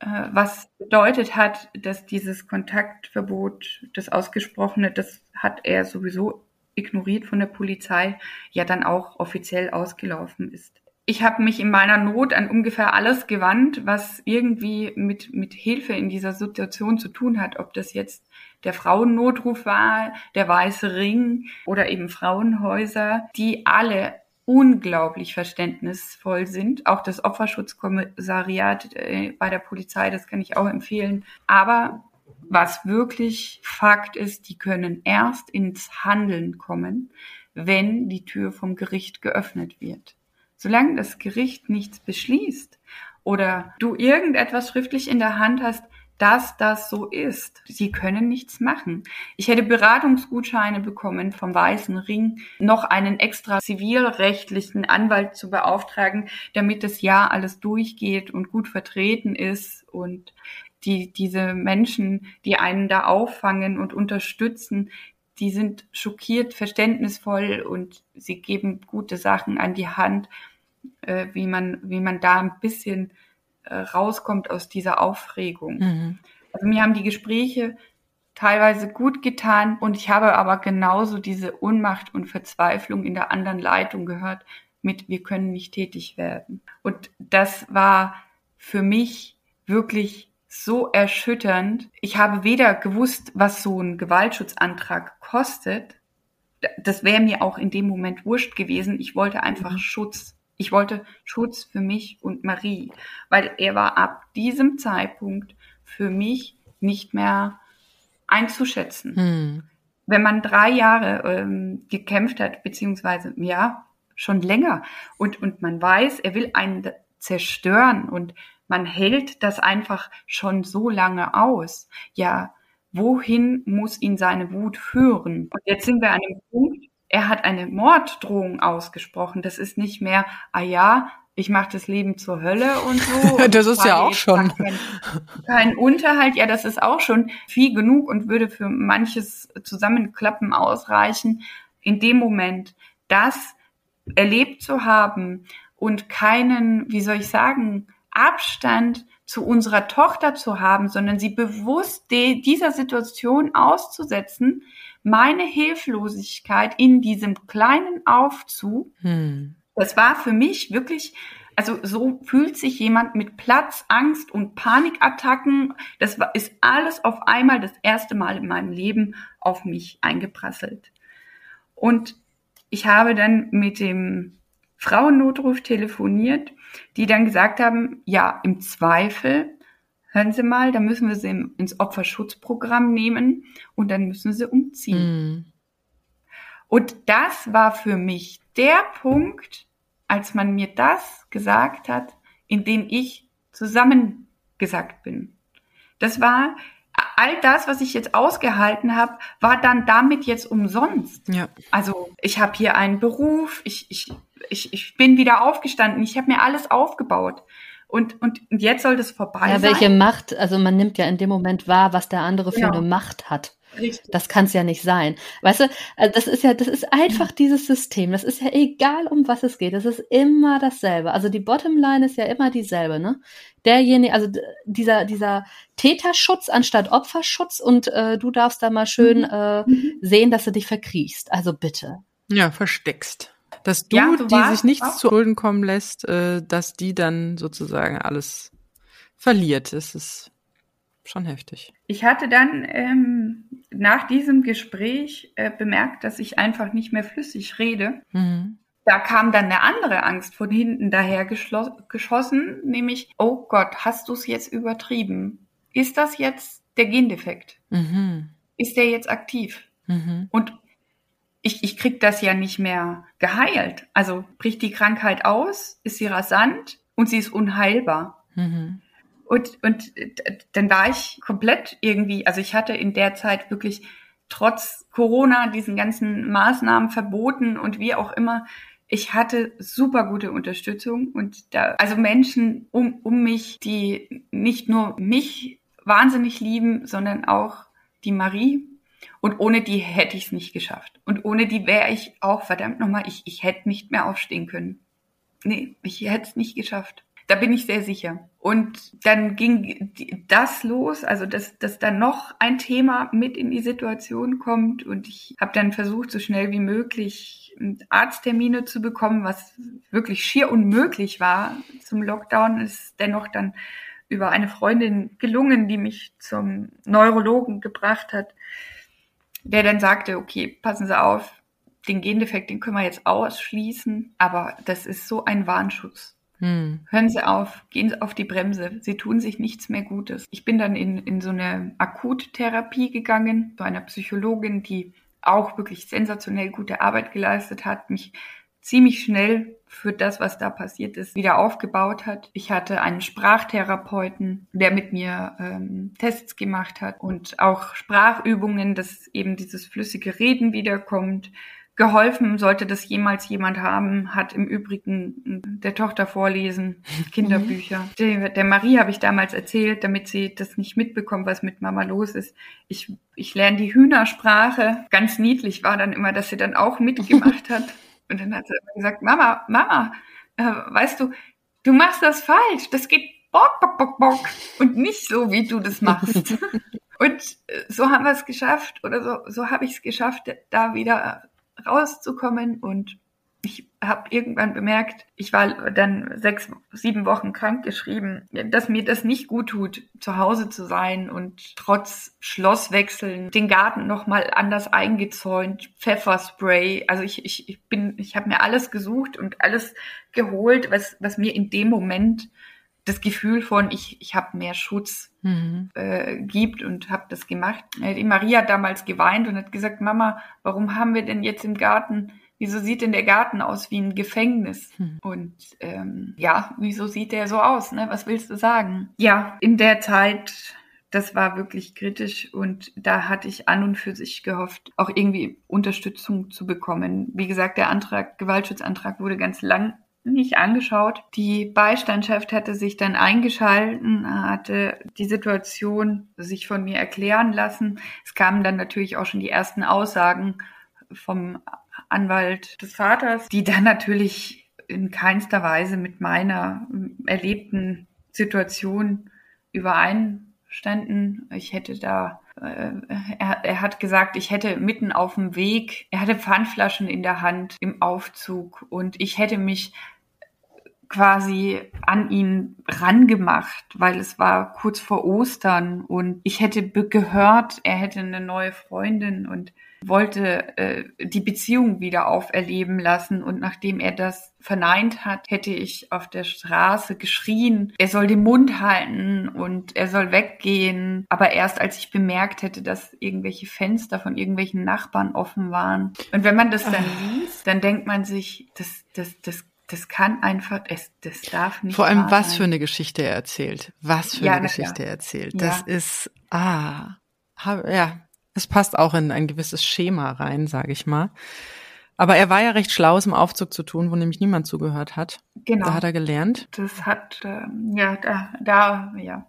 Äh, was bedeutet hat, dass dieses Kontaktverbot, das ausgesprochene, das hat er sowieso ignoriert von der Polizei, ja dann auch offiziell ausgelaufen ist. Ich habe mich in meiner Not an ungefähr alles gewandt, was irgendwie mit, mit Hilfe in dieser Situation zu tun hat, ob das jetzt der Frauennotruf war, der Weiße Ring oder eben Frauenhäuser, die alle unglaublich verständnisvoll sind. Auch das Opferschutzkommissariat äh, bei der Polizei, das kann ich auch empfehlen. Aber was wirklich Fakt ist, die können erst ins Handeln kommen, wenn die Tür vom Gericht geöffnet wird. Solange das Gericht nichts beschließt oder du irgendetwas schriftlich in der Hand hast, dass das so ist. Sie können nichts machen. Ich hätte Beratungsgutscheine bekommen vom Weißen Ring, noch einen extra zivilrechtlichen Anwalt zu beauftragen, damit das Jahr alles durchgeht und gut vertreten ist und die, diese Menschen, die einen da auffangen und unterstützen, die sind schockiert, verständnisvoll und sie geben gute Sachen an die Hand, äh, wie man, wie man da ein bisschen äh, rauskommt aus dieser Aufregung. Mhm. Also mir haben die Gespräche teilweise gut getan und ich habe aber genauso diese Unmacht und Verzweiflung in der anderen Leitung gehört, mit wir können nicht tätig werden. Und das war für mich wirklich so erschütternd. Ich habe weder gewusst, was so ein Gewaltschutzantrag kostet. Das wäre mir auch in dem Moment wurscht gewesen. Ich wollte einfach mhm. Schutz. Ich wollte Schutz für mich und Marie, weil er war ab diesem Zeitpunkt für mich nicht mehr einzuschätzen. Hm. Wenn man drei Jahre ähm, gekämpft hat, beziehungsweise ja, schon länger und, und man weiß, er will einen zerstören und man hält das einfach schon so lange aus. Ja, wohin muss ihn seine Wut führen? Und jetzt sind wir an dem Punkt, er hat eine Morddrohung ausgesprochen. Das ist nicht mehr, ah ja, ich mache das Leben zur Hölle und so. Das ist ja auch schon. Kein, kein, Unterhalt, ja, das ist auch schon viel genug und würde für manches Zusammenklappen ausreichen. In dem Moment, das erlebt zu haben und keinen, wie soll ich sagen, Abstand zu unserer Tochter zu haben, sondern sie bewusst dieser Situation auszusetzen, meine Hilflosigkeit in diesem kleinen Aufzug, hm. das war für mich wirklich, also so fühlt sich jemand mit Platz, Angst und Panikattacken, das war, ist alles auf einmal das erste Mal in meinem Leben auf mich eingeprasselt. Und ich habe dann mit dem Frauennotruf telefoniert, die dann gesagt haben, ja, im Zweifel hören Sie mal, da müssen wir sie ins Opferschutzprogramm nehmen und dann müssen sie umziehen. Mm. Und das war für mich der Punkt, als man mir das gesagt hat, in dem ich zusammengesagt bin. Das war all das, was ich jetzt ausgehalten habe, war dann damit jetzt umsonst. Ja. Also ich habe hier einen Beruf, ich, ich, ich, ich bin wieder aufgestanden, ich habe mir alles aufgebaut. Und, und, und jetzt soll das vorbei ja, sein. welche Macht, also man nimmt ja in dem Moment wahr, was der andere für ja. eine Macht hat. Richtig. Das kann es ja nicht sein. Weißt du, also das ist ja, das ist einfach dieses System. Das ist ja egal, um was es geht. Das ist immer dasselbe. Also die Bottomline ist ja immer dieselbe, ne? Derjenige, also dieser, dieser Täterschutz anstatt Opferschutz und äh, du darfst da mal schön mhm. äh, mhm. sehen, dass du dich verkriechst. Also bitte. Ja, versteckst dass du, ja, du die sich nichts zu Schulden kommen lässt, äh, dass die dann sozusagen alles verliert. Das ist schon heftig. Ich hatte dann ähm, nach diesem Gespräch äh, bemerkt, dass ich einfach nicht mehr flüssig rede. Mhm. Da kam dann eine andere Angst von hinten daher geschossen, nämlich, oh Gott, hast du es jetzt übertrieben? Ist das jetzt der Gendefekt? Mhm. Ist der jetzt aktiv? Mhm. Und ich, ich krieg das ja nicht mehr geheilt. Also bricht die Krankheit aus, ist sie rasant und sie ist unheilbar. Mhm. Und, und dann war ich komplett irgendwie, also ich hatte in der Zeit wirklich trotz Corona diesen ganzen Maßnahmen verboten und wie auch immer, ich hatte super gute Unterstützung und da, also Menschen um, um mich, die nicht nur mich wahnsinnig lieben, sondern auch die Marie, und ohne die hätte ich es nicht geschafft. Und ohne die wäre ich auch, verdammt nochmal, ich, ich hätte nicht mehr aufstehen können. Nee, ich hätte es nicht geschafft. Da bin ich sehr sicher. Und dann ging das los, also dass, dass dann noch ein Thema mit in die Situation kommt. Und ich habe dann versucht, so schnell wie möglich Arzttermine zu bekommen, was wirklich schier unmöglich war. Zum Lockdown ist dennoch dann über eine Freundin gelungen, die mich zum Neurologen gebracht hat der dann sagte, okay, passen Sie auf, den Gendefekt, den können wir jetzt ausschließen, aber das ist so ein Warnschutz. Hm. Hören Sie auf, gehen Sie auf die Bremse. Sie tun sich nichts mehr Gutes. Ich bin dann in, in so eine Akuttherapie gegangen, zu einer Psychologin, die auch wirklich sensationell gute Arbeit geleistet hat, mich ziemlich schnell für das, was da passiert ist, wieder aufgebaut hat. Ich hatte einen Sprachtherapeuten, der mit mir ähm, Tests gemacht hat und auch Sprachübungen, dass eben dieses flüssige Reden wiederkommt. Geholfen sollte das jemals jemand haben, hat im Übrigen der Tochter vorlesen, Kinderbücher. Mhm. Der, der Marie habe ich damals erzählt, damit sie das nicht mitbekommt, was mit Mama los ist. Ich, ich lerne die Hühnersprache. Ganz niedlich war dann immer, dass sie dann auch mitgemacht hat. Und dann hat sie gesagt, Mama, Mama, äh, weißt du, du machst das falsch. Das geht bock, bock, bock, bock. Und nicht so, wie du das machst. und äh, so haben wir es geschafft, oder so, so habe ich es geschafft, da wieder rauszukommen. Und ich habe irgendwann bemerkt, ich war dann sechs, sieben Wochen krank geschrieben, dass mir das nicht gut tut, zu Hause zu sein und trotz Schlosswechseln den Garten nochmal anders eingezäunt, Pfefferspray. Also ich, ich, ich bin, ich habe mir alles gesucht und alles geholt, was, was mir in dem Moment das Gefühl von, ich, ich habe mehr Schutz mhm. äh, gibt und habe das gemacht. Äh, die Maria hat damals geweint und hat gesagt, Mama, warum haben wir denn jetzt im Garten wieso sieht denn der Garten aus wie ein Gefängnis? Hm. Und ähm, ja, wieso sieht der so aus? Ne? Was willst du sagen? Ja, in der Zeit, das war wirklich kritisch und da hatte ich an und für sich gehofft, auch irgendwie Unterstützung zu bekommen. Wie gesagt, der Antrag, Gewaltschutzantrag wurde ganz lang nicht angeschaut. Die Beistandschaft hatte sich dann eingeschalten, hatte die Situation sich von mir erklären lassen. Es kamen dann natürlich auch schon die ersten Aussagen vom Anwalt des Vaters, die dann natürlich in keinster Weise mit meiner erlebten Situation übereinstanden. Ich hätte da, äh, er, er hat gesagt, ich hätte mitten auf dem Weg, er hatte Pfandflaschen in der Hand im Aufzug und ich hätte mich quasi an ihn rangemacht, weil es war kurz vor Ostern und ich hätte gehört, er hätte eine neue Freundin und wollte äh, die Beziehung wieder auferleben lassen. Und nachdem er das verneint hat, hätte ich auf der Straße geschrien, er soll den Mund halten und er soll weggehen. Aber erst als ich bemerkt hätte, dass irgendwelche Fenster von irgendwelchen Nachbarn offen waren. Und wenn man das dann ah. liest, dann denkt man sich, das, das, das das kann einfach, es, das darf nicht. Vor allem, was sein. für eine Geschichte er erzählt. Was für ja, eine Geschichte er erzählt. Das ja. ist, ah, ja, es passt auch in ein gewisses Schema rein, sage ich mal. Aber er war ja recht schlau, es im Aufzug zu tun, wo nämlich niemand zugehört hat. Genau. Da hat er gelernt. Das hat, ähm, ja, da, da, ja.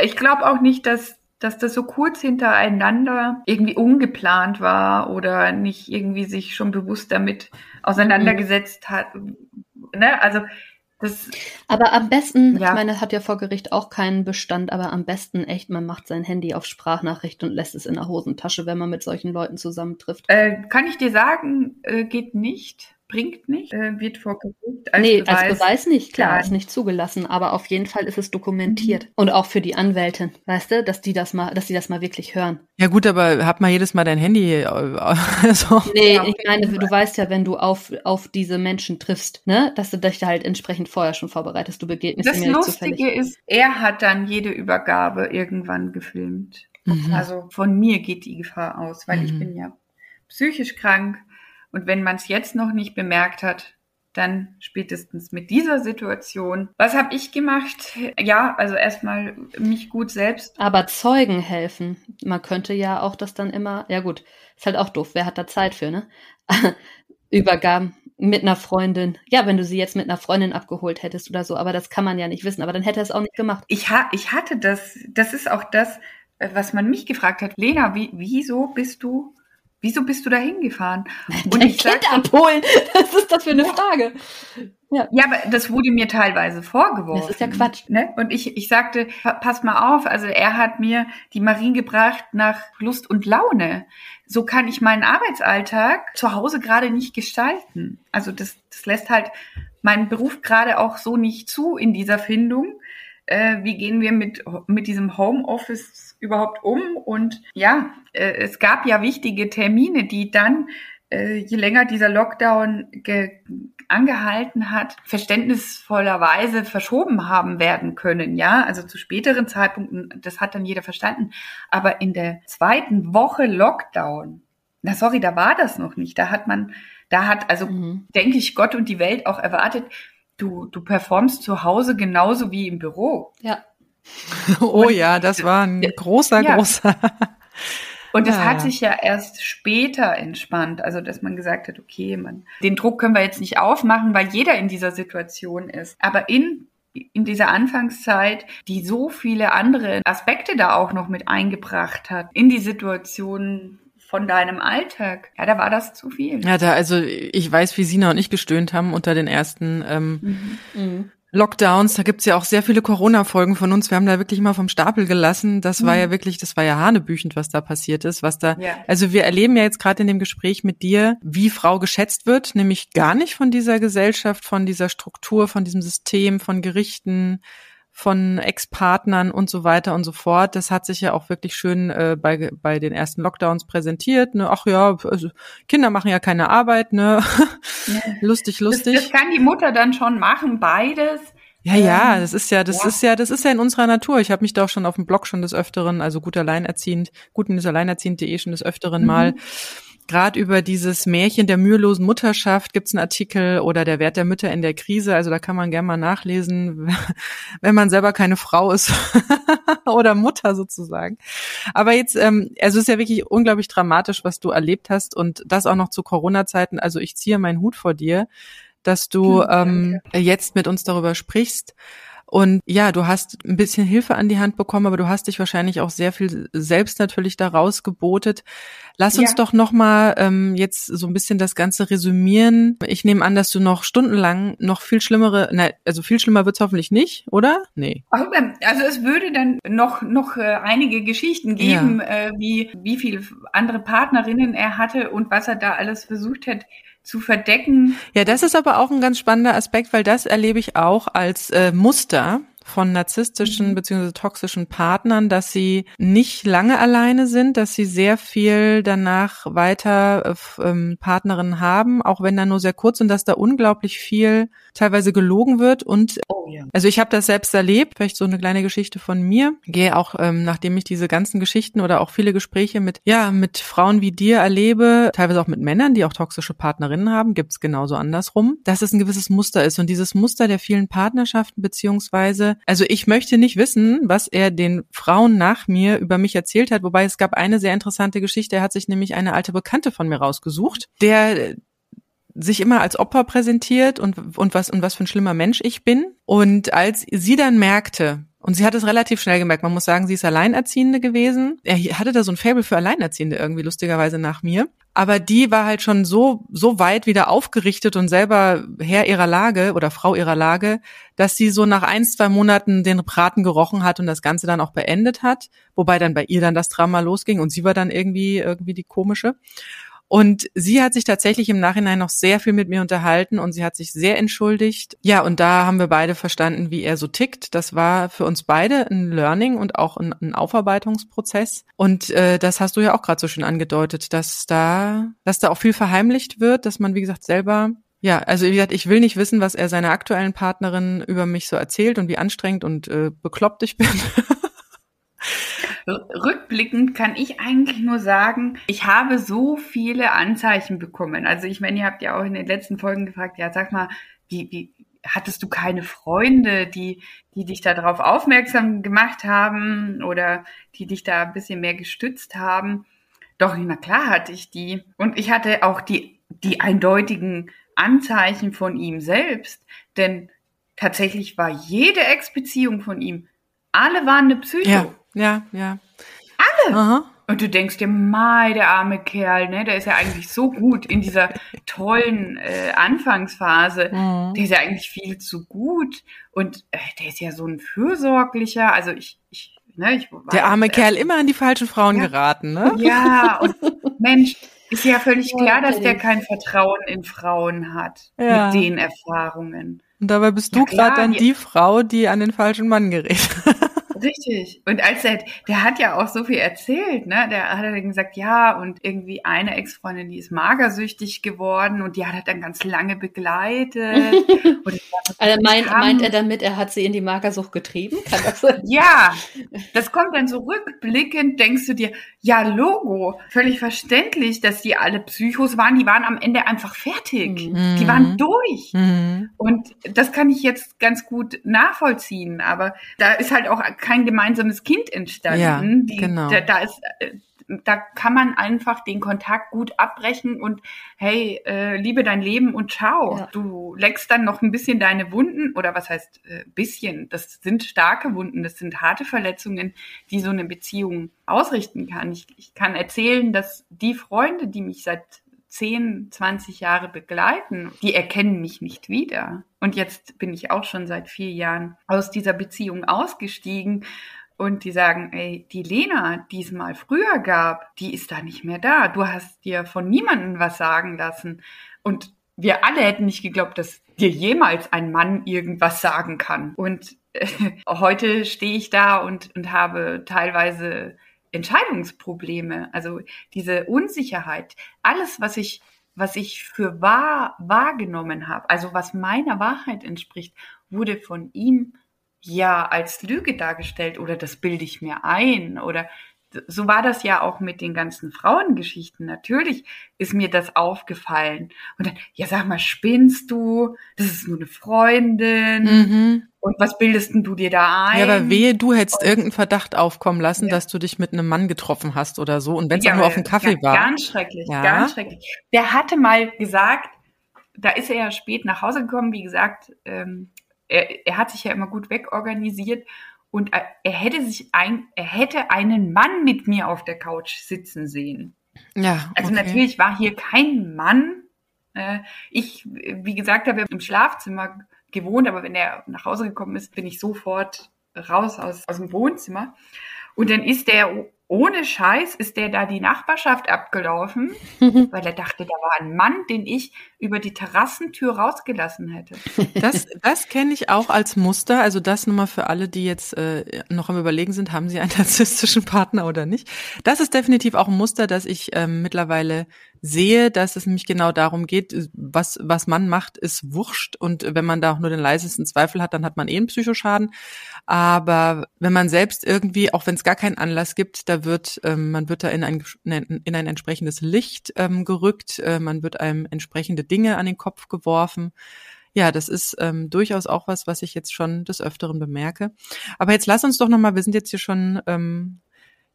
Ich glaube auch nicht, dass dass das so kurz hintereinander irgendwie ungeplant war oder nicht irgendwie sich schon bewusst damit auseinandergesetzt hat. Ne? Also das, aber am besten, ja. ich meine, hat ja vor Gericht auch keinen Bestand, aber am besten echt, man macht sein Handy auf Sprachnachricht und lässt es in der Hosentasche, wenn man mit solchen Leuten zusammentrifft. Äh, kann ich dir sagen, äh, geht nicht bringt nicht, äh, wird vor Gericht als nee, Beweis. als Beweis nicht, klar, ist nicht zugelassen, aber auf jeden Fall ist es dokumentiert. Mhm. Und auch für die Anwältin, weißt du, dass die das mal, dass die das mal wirklich hören. Ja gut, aber hab mal jedes Mal dein Handy äh, so. Nee, ich meine, du weißt ja, wenn du auf, auf diese Menschen triffst, ne, dass du dich da halt entsprechend vorher schon vorbereitest, du begegnest das Lustige nicht zufällig. ist, er hat dann jede Übergabe irgendwann gefilmt. Mhm. Also von mir geht die Gefahr aus, weil mhm. ich bin ja psychisch krank und wenn man es jetzt noch nicht bemerkt hat, dann spätestens mit dieser Situation. Was habe ich gemacht? Ja, also erstmal mich gut selbst. Aber Zeugen helfen. Man könnte ja auch das dann immer, ja gut, ist halt auch doof. Wer hat da Zeit für, ne? Übergaben mit einer Freundin. Ja, wenn du sie jetzt mit einer Freundin abgeholt hättest oder so, aber das kann man ja nicht wissen. Aber dann hätte er es auch nicht gemacht. Ich, ha ich hatte das, das ist auch das, was man mich gefragt hat. Lena, wie, wieso bist du Wieso bist du da hingefahren? Und Dein ich Kind sag, abholen. Was ist das für eine Frage? Ja. ja, aber das wurde mir teilweise vorgeworfen. Das ist ja Quatsch. Ne? Und ich, ich sagte, pass mal auf, also er hat mir die Marien gebracht nach Lust und Laune. So kann ich meinen Arbeitsalltag zu Hause gerade nicht gestalten. Also das, das lässt halt meinen Beruf gerade auch so nicht zu in dieser Findung äh, wie gehen wir mit, mit diesem Homeoffice überhaupt um? Und ja, äh, es gab ja wichtige Termine, die dann, äh, je länger dieser Lockdown angehalten hat, verständnisvollerweise verschoben haben werden können. Ja, also zu späteren Zeitpunkten, das hat dann jeder verstanden. Aber in der zweiten Woche Lockdown, na sorry, da war das noch nicht. Da hat man, da hat also, mhm. denke ich, Gott und die Welt auch erwartet, du, du performst zu Hause genauso wie im Büro. Ja. oh ja, das war ein großer, ja. großer. Und es ja. hat sich ja erst später entspannt, also dass man gesagt hat, okay, man, den Druck können wir jetzt nicht aufmachen, weil jeder in dieser Situation ist. Aber in in dieser Anfangszeit, die so viele andere Aspekte da auch noch mit eingebracht hat, in die Situation von deinem Alltag. Ja, da war das zu viel. Ja, da, also ich weiß, wie Sina und ich gestöhnt haben unter den ersten ähm, mhm. Lockdowns, da gibt's ja auch sehr viele Corona-Folgen von uns. Wir haben da wirklich mal vom Stapel gelassen. Das war ja Mhm. wirklich, das war ja hanebüchend, was da passiert ist, was da, Ja. also wir erleben ja jetzt gerade in dem Gespräch mit dir, wie Frau geschätzt wird, nämlich gar nicht von dieser Gesellschaft, von dieser Struktur, von diesem System, von Gerichten, von Ex-Partnern und so weiter und so fort. Das hat sich ja auch wirklich schön äh, bei, bei den ersten Lockdowns präsentiert. Ne? Ach ja, also Kinder machen ja keine Arbeit, ne? lustig, Das, lustig. das kann die Mutter dann schon machen, beides. Ja, ja, Ähm, das ist ja, das ja. ist ja, das ist ja in unserer Natur. Ich habe mich da auch schon auf dem Blog schon des Öfteren, also gut alleinerziehend, gutenerziehend.de schon des Öfteren Mhm. mal gerade über dieses Märchen der mühelosen Mutterschaft gibt's einen Artikel oder der Wert der Mütter in der Krise. Also da kann man gerne mal nachlesen, wenn man selber keine Frau ist oder Mutter sozusagen. Aber jetzt, ähm, also es ist ja wirklich unglaublich dramatisch, was du erlebt hast und das auch noch zu Corona-Zeiten. Also ich ziehe meinen Hut vor dir, dass du Hm, ähm, jetzt mit uns darüber sprichst. Und ja, du hast ein bisschen Hilfe an die Hand bekommen, aber du hast dich wahrscheinlich auch sehr viel selbst natürlich daraus gebotet. Lass uns Ja. doch noch mal ähm, jetzt so ein bisschen das Ganze resümieren. Ich nehme an, dass du noch stundenlang noch viel schlimmere, na, also viel schlimmer wird's hoffentlich nicht, oder? Nee. Ähm, Also es würde dann noch noch äh, einige Geschichten geben, äh, wie wie viele andere Partnerinnen er hatte und was er da alles versucht hat zu verdecken. Ja, das ist aber auch ein ganz spannender Aspekt, weil das erlebe ich auch als äh, Muster von narzisstischen Mhm. beziehungsweise toxischen Partnern, dass sie nicht lange alleine sind, dass sie sehr viel danach weiter äh, ähm, Partnerinnen haben, auch wenn da nur sehr kurz und dass da unglaublich viel teilweise gelogen wird und Oh ja. also ich habe das selbst erlebt, vielleicht so eine kleine Geschichte von mir. Gehe auch, ähm, nachdem ich diese ganzen Geschichten oder auch viele Gespräche mit, ja, mit Frauen wie dir erlebe, teilweise auch mit Männern, die auch toxische Partnerinnen haben, gibt's genauso andersrum, dass es ein gewisses Muster ist. Und dieses Muster der vielen Partnerschaften, beziehungsweise, also ich möchte nicht wissen, was er den Frauen nach mir über mich erzählt hat, wobei es gab eine sehr interessante Geschichte. Er hat sich nämlich eine alte Bekannte von mir rausgesucht, der sich immer als Opfer präsentiert und, und was, und was für ein schlimmer Mensch ich bin. Und als sie dann merkte, und sie hat es relativ schnell gemerkt, man muss sagen, sie ist Alleinerziehende gewesen. Er hatte da so ein Faible für Alleinerziehende irgendwie, lustigerweise nach mir. Aber die war halt schon so, so weit wieder aufgerichtet und selber Herr ihrer Lage oder Frau ihrer Lage, dass sie so nach ein, zwei Monaten den Braten gerochen hat und das Ganze dann auch beendet hat. Wobei dann bei ihr dann das Drama losging und sie war dann irgendwie, irgendwie die komische. Und sie hat sich tatsächlich im Nachhinein noch sehr viel mit mir unterhalten und sie hat sich sehr entschuldigt. Ja, und da haben wir beide verstanden, wie er so tickt. Das war für uns beide ein Learning und auch ein, ein Aufarbeitungsprozess. Und äh, das hast du ja auch gerade so schön angedeutet, dass da, dass da auch viel verheimlicht wird, dass man, wie gesagt, selber ja, also wie gesagt, ich will nicht wissen, was er seiner aktuellen Partnerin über mich so erzählt und wie anstrengend und äh, bekloppt ich bin. Rückblickend kann ich eigentlich nur sagen, ich habe so viele Anzeichen bekommen. Also ich meine, ihr habt ja auch in den letzten Folgen gefragt, ja, sag mal, wie, wie hattest du keine Freunde, die, die dich darauf aufmerksam gemacht haben oder die dich da ein bisschen mehr gestützt haben? Doch, na klar hatte ich die. Und ich hatte auch die, die eindeutigen Anzeichen von ihm selbst. Denn tatsächlich war jede Ex-Beziehung von ihm, alle waren eine Psycho. Ja, ja, ja. Alle. Aha. Und du denkst dir, mai, der arme Kerl, ne, der ist ja eigentlich so gut in dieser tollen äh, Anfangsphase. Mhm. Der ist ja eigentlich viel zu gut. Und äh, der ist ja so ein fürsorglicher. Also ich, ich, ne, ich Der arme weiß, Kerl immer an die falschen Frauen Ja. geraten, ne? Ja, und Mensch, ist ja völlig klar, dass der kein Vertrauen in Frauen hat. Ja. Mit den Erfahrungen. Und dabei bist du Ja, gerade dann die- die Frau, die an den falschen Mann gerät. Richtig. Und als er, der hat ja auch so viel erzählt, ne? Der hat dann gesagt, ja, und irgendwie eine Ex-Freundin, die ist magersüchtig geworden und die hat er dann ganz lange begleitet. Also meint, meint er damit, er hat sie in die Magersucht getrieben? Kann das sein? Ja, das kommt dann so rückblickend, denkst du dir, ja, Logo, völlig verständlich, dass die alle Psychos waren, die waren am Ende einfach fertig. Mhm. Die waren durch. Mhm. Und das kann ich jetzt ganz gut nachvollziehen, aber da ist halt auch kein gemeinsames Kind entstanden. Ja, Die, genau. da, da ist, äh, da kann man einfach den Kontakt gut abbrechen und hey, äh, liebe dein Leben und ciao. Ja. Du leckst dann noch ein bisschen deine Wunden oder was heißt äh, bisschen? Das sind starke Wunden, das sind harte Verletzungen, die so eine Beziehung ausrichten kann. Ich, ich kann erzählen, dass die Freunde, die mich seit 10, 20 Jahre begleiten, die erkennen mich nicht wieder. Und jetzt bin ich auch schon seit vier Jahren aus dieser Beziehung ausgestiegen und die sagen, ey, die Lena, die es mal früher gab, die ist da nicht mehr da. Du hast dir von niemandem was sagen lassen. Und wir alle hätten nicht geglaubt, dass dir jemals ein Mann irgendwas sagen kann. Und äh, heute stehe ich da und, und habe teilweise Entscheidungsprobleme, also diese Unsicherheit, alles, was ich, was ich für wahr wahrgenommen habe, also was meiner Wahrheit entspricht, wurde von ihm ja als Lüge dargestellt oder das bilde ich mir ein oder so war das ja auch mit den ganzen Frauengeschichten. Natürlich ist mir das aufgefallen. Und dann, ja, sag mal, spinnst du? Das ist nur eine Freundin. Mhm. Und was bildest denn du dir da ein? Ja, aber wehe, du hättest und, irgendeinen Verdacht aufkommen lassen, ja. dass du dich mit einem Mann getroffen hast oder so. Und wenn es ja, auch nur auf dem Kaffee ja, war. Ganz schrecklich, ja. ganz schrecklich. Der hatte mal gesagt, da ist er ja spät nach Hause gekommen, wie gesagt, ähm, er, er hat sich ja immer gut wegorganisiert und er hätte sich ein, er hätte einen Mann mit mir auf der Couch sitzen sehen. Ja. Also okay. natürlich war hier kein Mann. Äh, ich, wie gesagt, habe im Schlafzimmer gewohnt, aber wenn er nach Hause gekommen ist, bin ich sofort raus aus, aus dem Wohnzimmer. Und dann ist der ohne Scheiß ist der da die Nachbarschaft abgelaufen, weil er dachte, da war ein Mann, den ich über die Terrassentür rausgelassen hätte. Das, das kenne ich auch als Muster. Also das nur mal für alle, die jetzt äh, noch am Überlegen sind, haben sie einen narzisstischen Partner oder nicht. Das ist definitiv auch ein Muster, das ich ähm, mittlerweile sehe, dass es nämlich genau darum geht, was, was man macht, ist wurscht. Und wenn man da auch nur den leisesten Zweifel hat, dann hat man eh einen Psychoschaden. Aber wenn man selbst irgendwie, auch wenn es gar keinen Anlass gibt, da wird, ähm, man wird da in ein, in ein entsprechendes Licht ähm, gerückt, äh, man wird einem entsprechende Dinge an den Kopf geworfen. Ja, das ist ähm, durchaus auch was, was ich jetzt schon des Öfteren bemerke. Aber jetzt lass uns doch nochmal, wir sind jetzt hier schon ähm,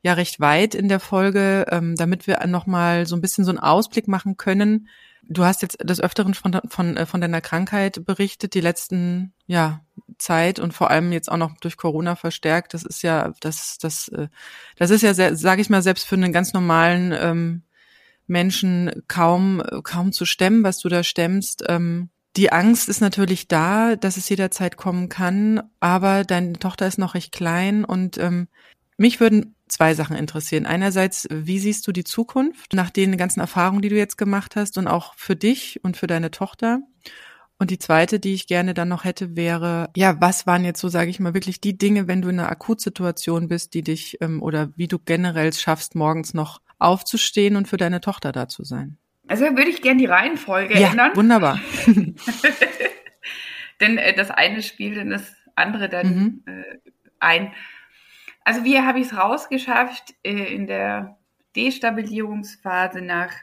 ja recht weit in der Folge, ähm, damit wir nochmal so ein bisschen so einen Ausblick machen können. Du hast jetzt des Öfteren von, von, äh, von deiner Krankheit berichtet, die letzten ja, Zeit und vor allem jetzt auch noch durch Corona verstärkt. Das ist ja, das, das, äh, das ist ja, sage ich mal, selbst für einen ganz normalen ähm, Menschen kaum, kaum zu stemmen, was du da stemmst. Ähm, die Angst ist natürlich da, dass es jederzeit kommen kann, aber deine Tochter ist noch recht klein und ähm, mich würden zwei Sachen interessieren. Einerseits, wie siehst du die Zukunft nach den ganzen Erfahrungen, die du jetzt gemacht hast und auch für dich und für deine Tochter? Und die zweite, die ich gerne dann noch hätte, wäre, ja, was waren jetzt so, sage ich mal, wirklich die Dinge, wenn du in einer Akutsituation bist, die dich ähm, oder wie du generell schaffst, morgens noch aufzustehen und für deine Tochter da zu sein? Also würde ich gerne die Reihenfolge ja, ändern. Wunderbar. Denn äh, das eine spielt in das andere dann mhm. äh, ein. Also wie habe ich es rausgeschafft äh, in der Destabilisierungsphase nach,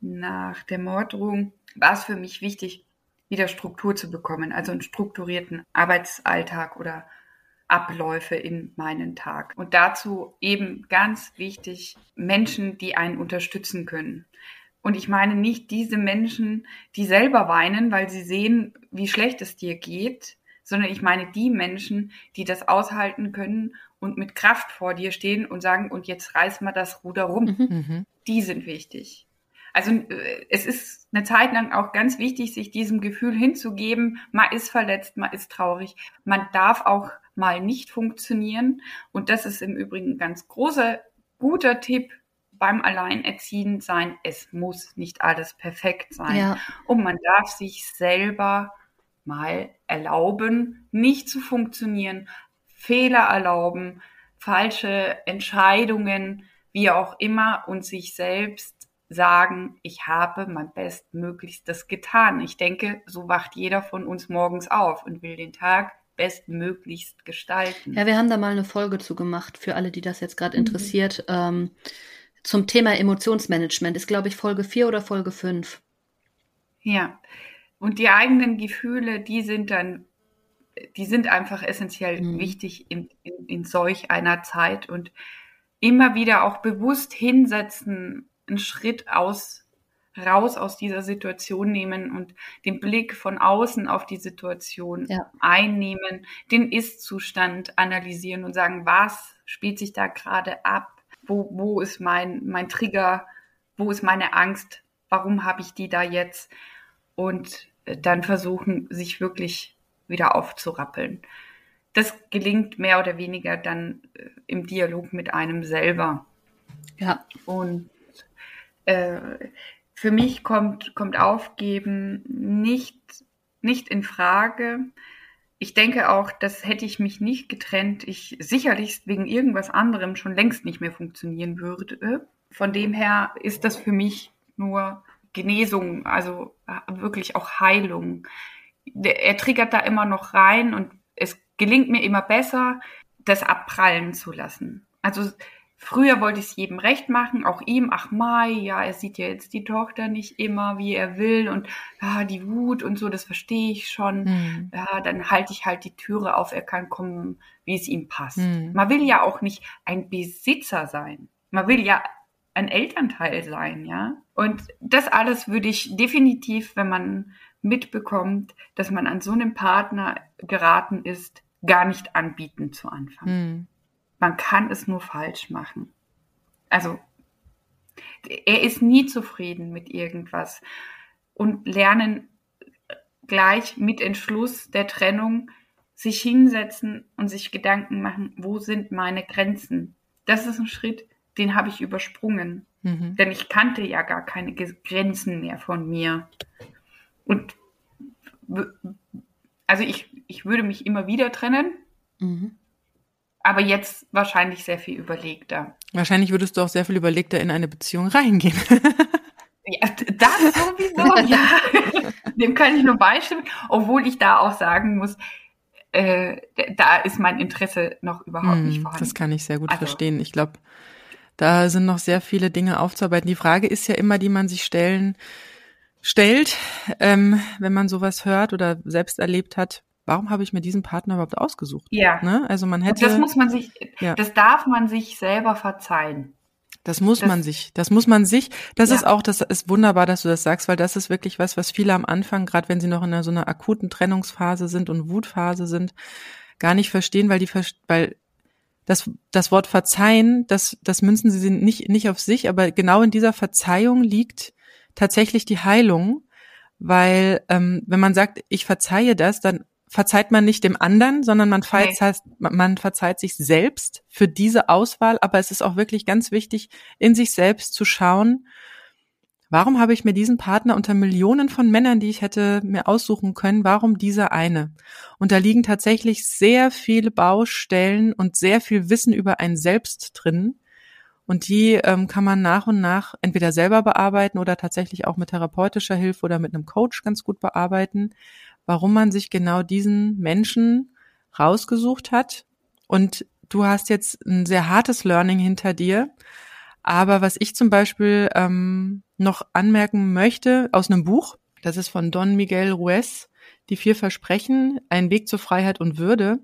nach der Morddrohung, war es für mich wichtig, wieder Struktur zu bekommen, also einen strukturierten Arbeitsalltag oder Abläufe in meinen Tag. Und dazu eben ganz wichtig Menschen, die einen unterstützen können. Und ich meine nicht diese Menschen, die selber weinen, weil sie sehen, wie schlecht es dir geht, sondern ich meine die Menschen, die das aushalten können und mit Kraft vor dir stehen und sagen, und jetzt reiß mal das Ruder rum. Mhm. mhm. Die sind wichtig. Also äh, es ist eine Zeit lang auch ganz wichtig, sich diesem Gefühl hinzugeben, man ist verletzt, man ist traurig, man darf auch mal nicht funktionieren. Und das ist im Übrigen ein ganz großer, guter Tipp beim Alleinerziehen sein. Es muss nicht alles perfekt sein. Ja. Und man darf sich selber mal erlauben, nicht zu funktionieren, Fehler erlauben, falsche Entscheidungen, wie auch immer, und sich selbst sagen, ich habe mein Bestmöglichstes getan. Ich denke, so wacht jeder von uns morgens auf und will den Tag bestmöglichst gestalten. Ja, wir haben da mal eine Folge zu gemacht, für alle, die das jetzt gerade mhm. interessiert, ähm, zum Thema Emotionsmanagement. Ist, glaube ich, Folge 4 oder Folge 5. Ja, und die eigenen Gefühle, die sind dann die sind einfach essentiell mhm. wichtig in, in, in solch einer Zeit und immer wieder auch bewusst hinsetzen, einen Schritt aus, raus aus dieser Situation nehmen und den Blick von außen auf die Situation ja. einnehmen, den Ist-Zustand analysieren und sagen, was spielt sich da gerade ab? Wo, wo ist mein, mein Trigger? Wo ist meine Angst? warum habe ich die da jetzt? Und äh, dann versuchen, sich wirklich wieder aufzurappeln. Das gelingt mehr oder weniger dann äh, im Dialog mit einem selber. Ja. Und äh, für mich kommt, kommt Aufgeben nicht, nicht in Frage. Ich denke auch, das hätte ich mich nicht getrennt, ich sicherlich wegen irgendwas anderem schon längst nicht mehr funktionieren würde. Von dem her ist das für mich nur Genesung, also wirklich auch Heilung. Er triggert da immer noch rein und es gelingt mir immer besser, das abprallen zu lassen. Also Früher wollte ich es jedem recht machen, auch ihm, ach Mai, ja, er sieht ja jetzt die Tochter nicht immer, wie er will und ja, die Wut und so, das verstehe ich schon. Mhm. Ja, dann halte ich halt die Türe auf, er kann kommen, wie es ihm passt. Mhm. Man will ja auch nicht ein Besitzer sein. Man will ja ein Elternteil sein, ja. Und das alles würde ich definitiv, wenn man mitbekommt, dass man an so einem Partner geraten ist, gar nicht anbieten zu Anfang. Mhm. Man kann es nur falsch machen. Also, er ist nie zufrieden mit irgendwas. Und lernen gleich mit Entschluss der Trennung sich hinsetzen und sich Gedanken machen, wo sind meine Grenzen? Das ist ein Schritt, den habe ich übersprungen. Mhm. Denn ich kannte ja gar keine Grenzen mehr von mir. Und also ich, ich würde mich immer wieder trennen. Mhm aber jetzt wahrscheinlich sehr viel überlegter. Wahrscheinlich würdest du auch sehr viel überlegter in eine Beziehung reingehen. ja, das sowieso, ja. Dem kann ich nur beistimmen, obwohl ich da auch sagen muss, äh, da ist mein Interesse noch überhaupt nicht hm, vorhanden. Das kann ich sehr gut also, verstehen. Ich glaube, da sind noch sehr viele Dinge aufzuarbeiten. Die Frage ist ja immer, die man sich stellen stellt, ähm, wenn man sowas hört oder selbst erlebt hat warum habe ich mir diesen Partner überhaupt ausgesucht? Ja. Ne? Also man hätte. Und das muss man sich, ja. das darf man sich selber verzeihen. Das muss das, man sich, das muss man sich, das ja. ist auch, das ist wunderbar, dass du das sagst, weil das ist wirklich was, was viele am Anfang, gerade wenn sie noch in einer, so einer akuten Trennungsphase sind und Wutphase sind, gar nicht verstehen, weil die, weil das, das Wort verzeihen, das, das münzen sie nicht, nicht auf sich, aber genau in dieser Verzeihung liegt tatsächlich die Heilung, weil ähm, wenn man sagt, ich verzeihe das, dann verzeiht man nicht dem anderen, sondern man verzeiht, nee. man verzeiht sich selbst für diese Auswahl. Aber es ist auch wirklich ganz wichtig, in sich selbst zu schauen, warum habe ich mir diesen Partner unter Millionen von Männern, die ich hätte mir aussuchen können, warum dieser eine? Und da liegen tatsächlich sehr viele Baustellen und sehr viel Wissen über ein Selbst drin. Und die ähm, kann man nach und nach entweder selber bearbeiten oder tatsächlich auch mit therapeutischer Hilfe oder mit einem Coach ganz gut bearbeiten warum man sich genau diesen Menschen rausgesucht hat. Und du hast jetzt ein sehr hartes Learning hinter dir. Aber was ich zum Beispiel ähm, noch anmerken möchte aus einem Buch, das ist von Don Miguel Ruiz, Die vier Versprechen, ein Weg zur Freiheit und Würde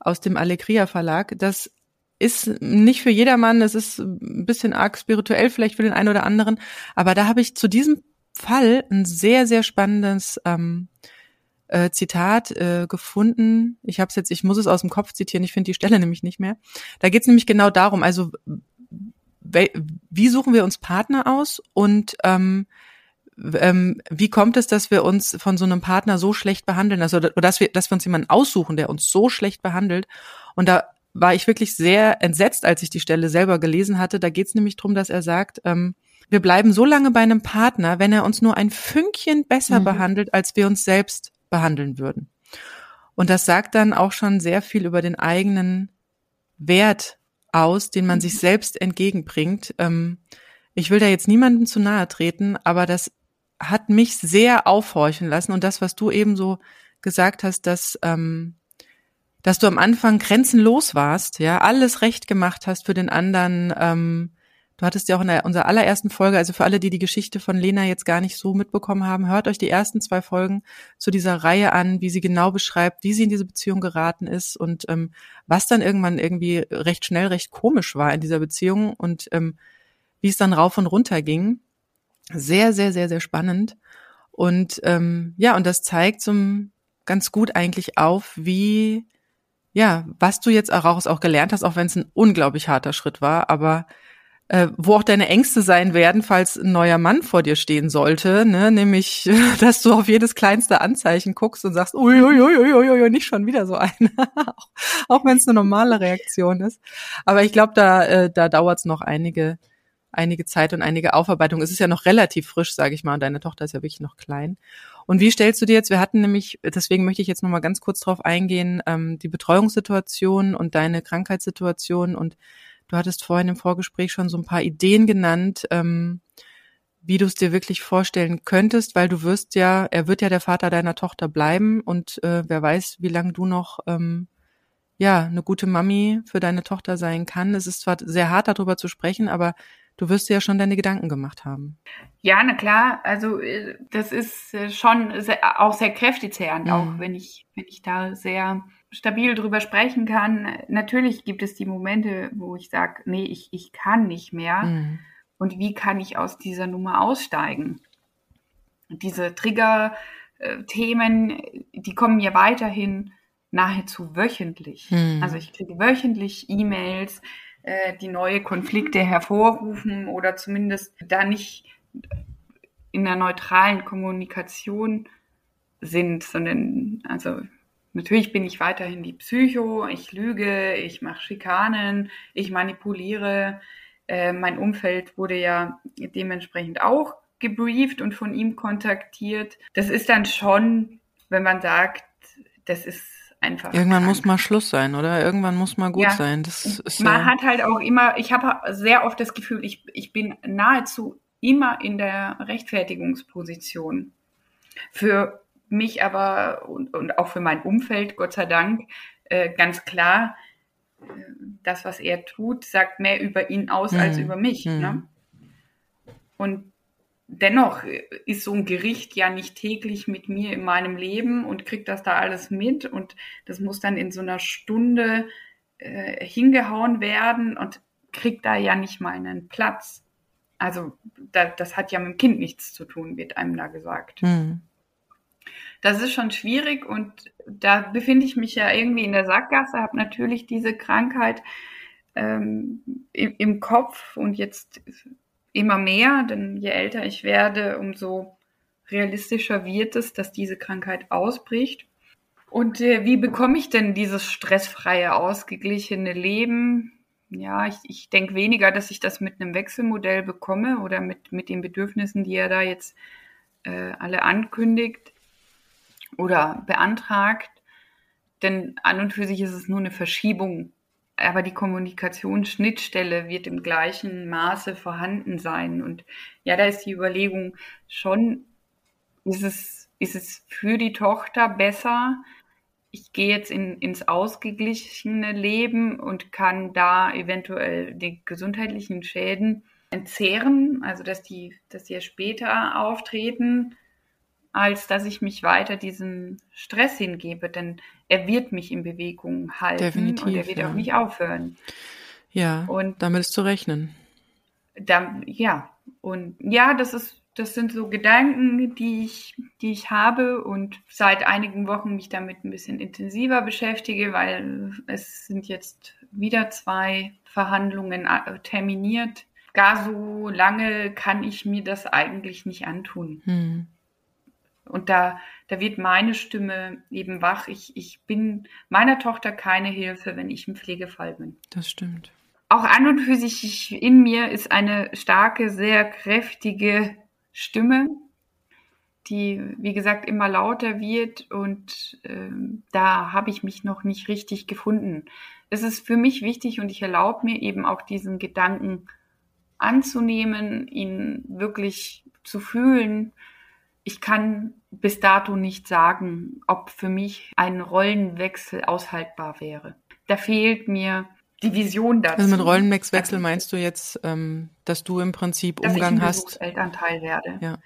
aus dem Alegria Verlag. Das ist nicht für jedermann, das ist ein bisschen arg spirituell vielleicht für den einen oder anderen, aber da habe ich zu diesem Fall ein sehr, sehr spannendes ähm, äh, Zitat äh, gefunden. Ich habe es jetzt, ich muss es aus dem Kopf zitieren, ich finde die Stelle nämlich nicht mehr. Da geht es nämlich genau darum, also wie suchen wir uns Partner aus und ähm, ähm, wie kommt es, dass wir uns von so einem Partner so schlecht behandeln, also dass wir, dass wir uns jemanden aussuchen, der uns so schlecht behandelt. Und da war ich wirklich sehr entsetzt, als ich die Stelle selber gelesen hatte. Da geht es nämlich drum, dass er sagt, ähm, wir bleiben so lange bei einem Partner, wenn er uns nur ein Fünkchen besser mhm. behandelt, als wir uns selbst behandeln würden. Und das sagt dann auch schon sehr viel über den eigenen Wert aus, den man sich selbst entgegenbringt. Ähm, ich will da jetzt niemandem zu nahe treten, aber das hat mich sehr aufhorchen lassen. Und das, was du eben so gesagt hast, dass, ähm, dass du am Anfang grenzenlos warst, ja, alles recht gemacht hast für den anderen, ähm, Du hattest ja auch in der, unserer allerersten Folge, also für alle, die die Geschichte von Lena jetzt gar nicht so mitbekommen haben, hört euch die ersten zwei Folgen zu dieser Reihe an, wie sie genau beschreibt, wie sie in diese Beziehung geraten ist und ähm, was dann irgendwann irgendwie recht schnell, recht komisch war in dieser Beziehung und ähm, wie es dann rauf und runter ging. Sehr, sehr, sehr, sehr spannend. Und ähm, ja, und das zeigt so ganz gut eigentlich auf, wie, ja, was du jetzt auch, auch gelernt hast, auch wenn es ein unglaublich harter Schritt war, aber äh, wo auch deine Ängste sein werden, falls ein neuer Mann vor dir stehen sollte, ne? nämlich, dass du auf jedes kleinste Anzeichen guckst und sagst, uiuiuiui, nicht schon wieder so eine, auch, auch wenn es eine normale Reaktion ist. Aber ich glaube, da, äh, da dauert es noch einige, einige Zeit und einige Aufarbeitung. Es ist ja noch relativ frisch, sage ich mal, und deine Tochter ist ja wirklich noch klein. Und wie stellst du dir jetzt, wir hatten nämlich, deswegen möchte ich jetzt nochmal ganz kurz drauf eingehen, ähm, die Betreuungssituation und deine Krankheitssituation und Du hattest vorhin im Vorgespräch schon so ein paar Ideen genannt, ähm, wie du es dir wirklich vorstellen könntest, weil du wirst ja, er wird ja der Vater deiner Tochter bleiben und äh, wer weiß, wie lange du noch ähm, ja eine gute Mami für deine Tochter sein kann. Es ist zwar sehr hart darüber zu sprechen, aber du wirst dir ja schon deine Gedanken gemacht haben. Ja, na klar. Also äh, das ist äh, schon auch sehr kräftezehrend, mhm. auch wenn ich wenn ich da sehr stabil drüber sprechen kann. Natürlich gibt es die Momente, wo ich sage, nee, ich, ich kann nicht mehr. Mhm. Und wie kann ich aus dieser Nummer aussteigen? Diese Trigger-Themen, die kommen mir weiterhin nahezu wöchentlich. Mhm. Also ich kriege wöchentlich E-Mails, äh, die neue Konflikte hervorrufen oder zumindest da nicht in einer neutralen Kommunikation sind, sondern also Natürlich bin ich weiterhin die Psycho, ich lüge, ich mache Schikanen, ich manipuliere. Äh, mein Umfeld wurde ja dementsprechend auch gebrieft und von ihm kontaktiert. Das ist dann schon, wenn man sagt, das ist einfach. Irgendwann krank. muss mal Schluss sein, oder? Irgendwann muss mal gut ja. sein. Das ist man ja hat halt auch immer, ich habe sehr oft das Gefühl, ich, ich bin nahezu immer in der Rechtfertigungsposition für mich aber und, und auch für mein Umfeld, Gott sei Dank, äh, ganz klar, äh, das, was er tut, sagt mehr über ihn aus mhm. als über mich. Mhm. Ne? Und dennoch ist so ein Gericht ja nicht täglich mit mir in meinem Leben und kriegt das da alles mit und das muss dann in so einer Stunde äh, hingehauen werden und kriegt da ja nicht mal einen Platz. Also da, das hat ja mit dem Kind nichts zu tun, wird einem da gesagt. Mhm das ist schon schwierig und da befinde ich mich ja irgendwie in der Sackgasse, habe natürlich diese Krankheit ähm, im, im Kopf und jetzt immer mehr, denn je älter ich werde, umso realistischer wird es, dass diese Krankheit ausbricht. Und äh, wie bekomme ich denn dieses stressfreie, ausgeglichene Leben? Ja, ich, ich denke weniger, dass ich das mit einem Wechselmodell bekomme oder mit, mit den Bedürfnissen, die er da jetzt äh, alle ankündigt oder beantragt. Denn an und für sich ist es nur eine Verschiebung. Aber die Kommunikationsschnittstelle wird im gleichen Maße vorhanden sein. Und ja, da ist die Überlegung schon, ist es, ist es für die Tochter besser, ich gehe jetzt in, ins ausgeglichene Leben und kann da eventuell die gesundheitlichen Schäden entzehren, also dass die, dass die ja später auftreten als dass ich mich weiter diesem Stress hingebe, denn er wird mich in Bewegung halten Definitiv, und er wird ja. auch nicht aufhören. Ja, und damit ist zu rechnen. Da, ja, und ja, das ist, das sind so Gedanken, die ich, die ich habe und seit einigen Wochen mich damit ein bisschen intensiver beschäftige, weil es sind jetzt wieder zwei Verhandlungen äh, terminiert. Gar so lange kann ich mir das eigentlich nicht antun. Hm. Und da, da wird meine Stimme eben wach. Ich, ich bin meiner Tochter keine Hilfe, wenn ich im Pflegefall bin. Das stimmt. Auch an und für sich in mir ist eine starke, sehr kräftige Stimme, die, wie gesagt, immer lauter wird. Und ähm, da habe ich mich noch nicht richtig gefunden. Es ist für mich wichtig und ich erlaube mir eben auch diesen Gedanken anzunehmen, ihn wirklich zu fühlen ich kann bis dato nicht sagen, ob für mich ein Rollenwechsel aushaltbar wäre. Da fehlt mir die Vision dazu. Also mit Rollenwechsel meinst du jetzt, ähm, dass du im Prinzip dass Umgang ich ein hast? Elternteil werde. Ja.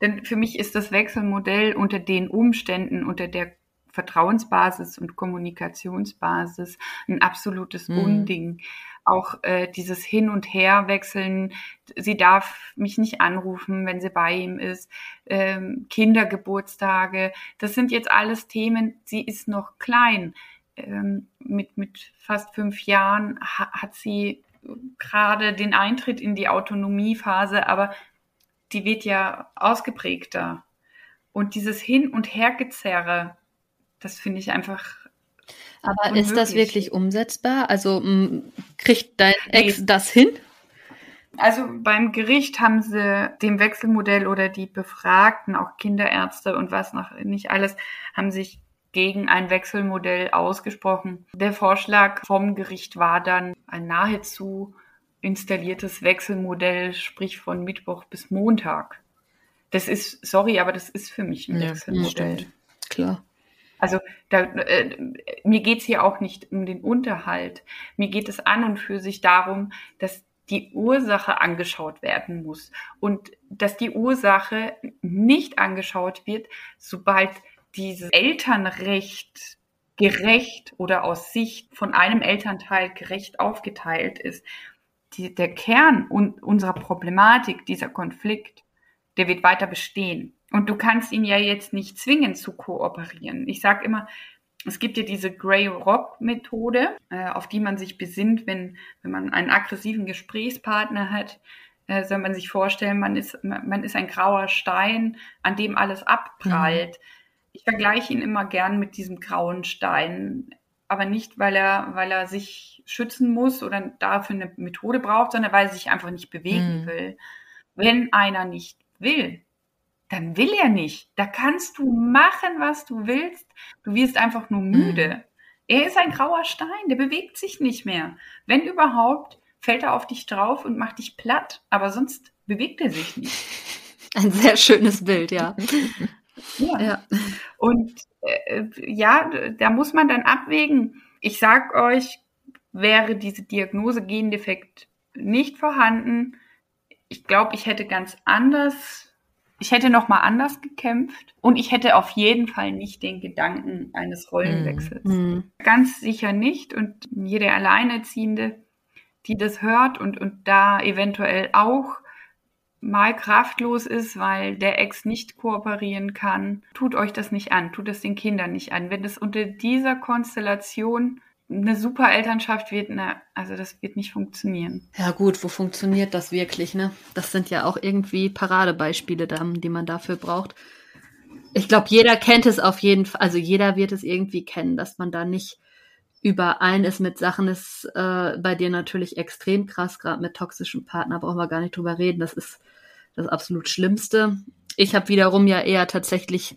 Denn für mich ist das Wechselmodell unter den Umständen, unter der Vertrauensbasis und Kommunikationsbasis ein absolutes mhm. Unding auch äh, dieses Hin- und Herwechseln. Sie darf mich nicht anrufen, wenn sie bei ihm ist. Ähm, Kindergeburtstage, das sind jetzt alles Themen. Sie ist noch klein. Ähm, mit, mit fast fünf Jahren ha hat sie gerade den Eintritt in die Autonomiephase, aber die wird ja ausgeprägter. Und dieses Hin- und Hergezerre, das finde ich einfach. Aber unmöglich. ist das wirklich umsetzbar? Also kriegt dein Ex nee. das hin? Also beim Gericht haben sie dem Wechselmodell oder die Befragten, auch Kinderärzte und was noch nicht alles, haben sich gegen ein Wechselmodell ausgesprochen. Der Vorschlag vom Gericht war dann ein nahezu installiertes Wechselmodell, sprich von Mittwoch bis Montag. Das ist, sorry, aber das ist für mich ein ja, Wechselmodell. Stimmt. Klar. Also da, äh, mir geht's hier auch nicht um den Unterhalt. Mir geht es an und für sich darum, dass die Ursache angeschaut werden muss und dass die Ursache nicht angeschaut wird, sobald dieses Elternrecht gerecht oder aus Sicht von einem Elternteil gerecht aufgeteilt ist. Die, der Kern un unserer Problematik, dieser Konflikt, der wird weiter bestehen. Und du kannst ihn ja jetzt nicht zwingen zu kooperieren. Ich sage immer, es gibt ja diese Grey Rock Methode, äh, auf die man sich besinnt, wenn, wenn man einen aggressiven Gesprächspartner hat. Äh, soll man sich vorstellen, man ist, man ist ein grauer Stein, an dem alles abprallt. Mhm. Ich vergleiche ihn immer gern mit diesem grauen Stein, aber nicht, weil er, weil er sich schützen muss oder dafür eine Methode braucht, sondern weil er sich einfach nicht bewegen mhm. will. Wenn einer nicht will, dann will er nicht. Da kannst du machen, was du willst. Du wirst einfach nur müde. Mhm. Er ist ein grauer Stein, der bewegt sich nicht mehr. Wenn überhaupt, fällt er auf dich drauf und macht dich platt, aber sonst bewegt er sich nicht. Ein sehr schönes Bild, ja. ja. ja. Und äh, ja, da muss man dann abwägen. Ich sag euch, wäre diese Diagnose Gendefekt nicht vorhanden, ich glaube, ich hätte ganz anders ich hätte noch mal anders gekämpft und ich hätte auf jeden Fall nicht den Gedanken eines Rollenwechsels. Mhm. Ganz sicher nicht. Und jede Alleinerziehende, die das hört und, und da eventuell auch mal kraftlos ist, weil der Ex nicht kooperieren kann, tut euch das nicht an, tut es den Kindern nicht an. Wenn es unter dieser Konstellation eine super Elternschaft wird, ne, also das wird nicht funktionieren. Ja gut, wo funktioniert das wirklich, ne? Das sind ja auch irgendwie Paradebeispiele, die man dafür braucht. Ich glaube, jeder kennt es auf jeden Fall, also jeder wird es irgendwie kennen, dass man da nicht überein ist mit Sachen, ist äh, bei dir natürlich extrem krass, gerade mit toxischen Partner, brauchen wir gar nicht drüber reden, das ist das absolut Schlimmste. Ich habe wiederum ja eher tatsächlich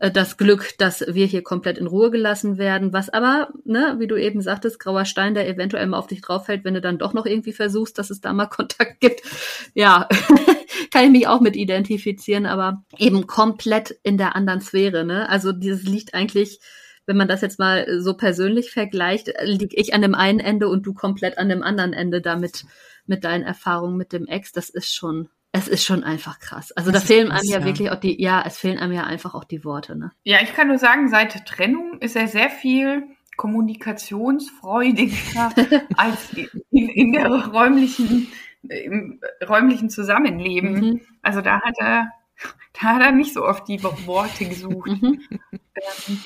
äh, das Glück, dass wir hier komplett in Ruhe gelassen werden, was aber, ne, wie du eben sagtest, grauer Stein, der eventuell mal auf dich drauf fällt, wenn du dann doch noch irgendwie versuchst, dass es da mal Kontakt gibt. Ja, kann ich mich auch mit identifizieren, aber eben komplett in der anderen Sphäre, ne? Also dieses liegt eigentlich wenn man das jetzt mal so persönlich vergleicht, liege ich an dem einen Ende und du komplett an dem anderen Ende damit mit deinen Erfahrungen mit dem Ex. Das ist schon es ist schon einfach krass. Also das da fehlen einem ja, ja, wirklich auch die, ja, es fehlen einem ja einfach auch die Worte, ne? Ja, ich kann nur sagen, seit Trennung ist er sehr viel kommunikationsfreudiger als in, in, der räumlichen, im räumlichen Zusammenleben. Mhm. Also da hat er, da hat er nicht so oft die Worte gesucht. Mhm. Ähm,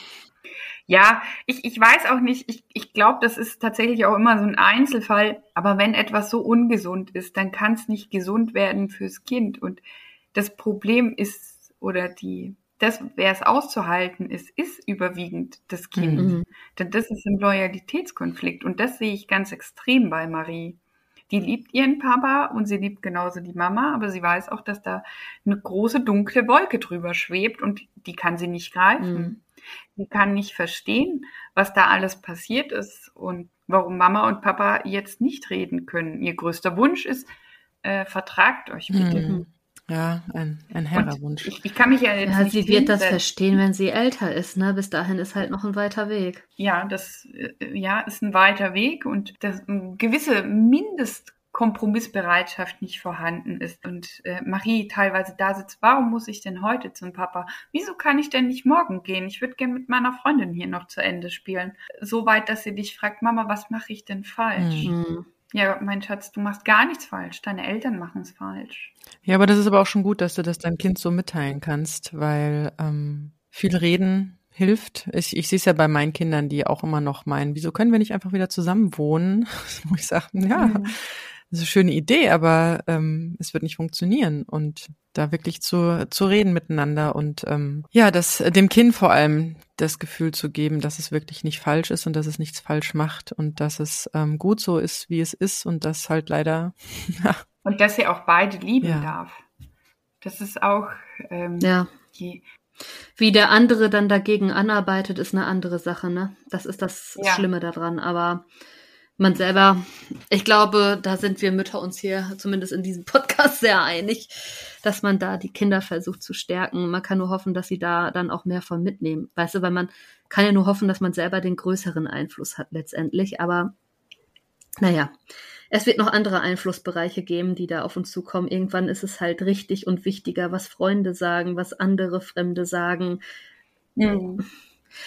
ja, ich, ich weiß auch nicht, ich, ich glaube, das ist tatsächlich auch immer so ein Einzelfall, aber wenn etwas so ungesund ist, dann kann es nicht gesund werden fürs Kind. Und das Problem ist, oder die, das, wer es auszuhalten ist, ist überwiegend das Kind. Mhm. Denn das ist ein Loyalitätskonflikt und das sehe ich ganz extrem bei Marie. Die liebt ihren Papa und sie liebt genauso die Mama, aber sie weiß auch, dass da eine große dunkle Wolke drüber schwebt und die kann sie nicht greifen. Mhm. Sie kann nicht verstehen, was da alles passiert ist und warum Mama und Papa jetzt nicht reden können. Ihr größter Wunsch ist, äh, vertragt euch bitte. Mhm. Ja, ein, ein herber Wunsch. Ich, ich, kann mich ja jetzt ja, nicht sie wird das verstehen, wenn sie älter ist. Ne? Bis dahin ist halt noch ein weiter Weg. Ja, das äh, ja, ist ein weiter Weg und das, gewisse Mindest Kompromissbereitschaft nicht vorhanden ist und äh, Marie teilweise da sitzt, warum muss ich denn heute zum Papa? Wieso kann ich denn nicht morgen gehen? Ich würde gerne mit meiner Freundin hier noch zu Ende spielen. So weit, dass sie dich fragt, Mama, was mache ich denn falsch? Mhm. Ja, mein Schatz, du machst gar nichts falsch. Deine Eltern machen es falsch. Ja, aber das ist aber auch schon gut, dass du das deinem Kind so mitteilen kannst, weil ähm, viel reden hilft. Ich, ich sehe es ja bei meinen Kindern, die auch immer noch meinen, wieso können wir nicht einfach wieder zusammen wohnen? Wo ich sage, ja, mhm. Das ist eine schöne Idee, aber ähm, es wird nicht funktionieren. Und da wirklich zu, zu reden miteinander und ähm, ja, das dem Kind vor allem das Gefühl zu geben, dass es wirklich nicht falsch ist und dass es nichts falsch macht und dass es ähm, gut so ist, wie es ist und das halt leider. ja. Und dass er auch beide lieben ja. darf. Das ist auch ähm, ja. die, wie der andere dann dagegen anarbeitet, ist eine andere Sache, ne? Das ist das ja. Schlimme daran. Aber man selber, ich glaube, da sind wir Mütter uns hier zumindest in diesem Podcast sehr einig, dass man da die Kinder versucht zu stärken. Man kann nur hoffen, dass sie da dann auch mehr von mitnehmen. Weißt du, weil man kann ja nur hoffen, dass man selber den größeren Einfluss hat letztendlich. Aber naja, es wird noch andere Einflussbereiche geben, die da auf uns zukommen. Irgendwann ist es halt richtig und wichtiger, was Freunde sagen, was andere Fremde sagen. Mhm.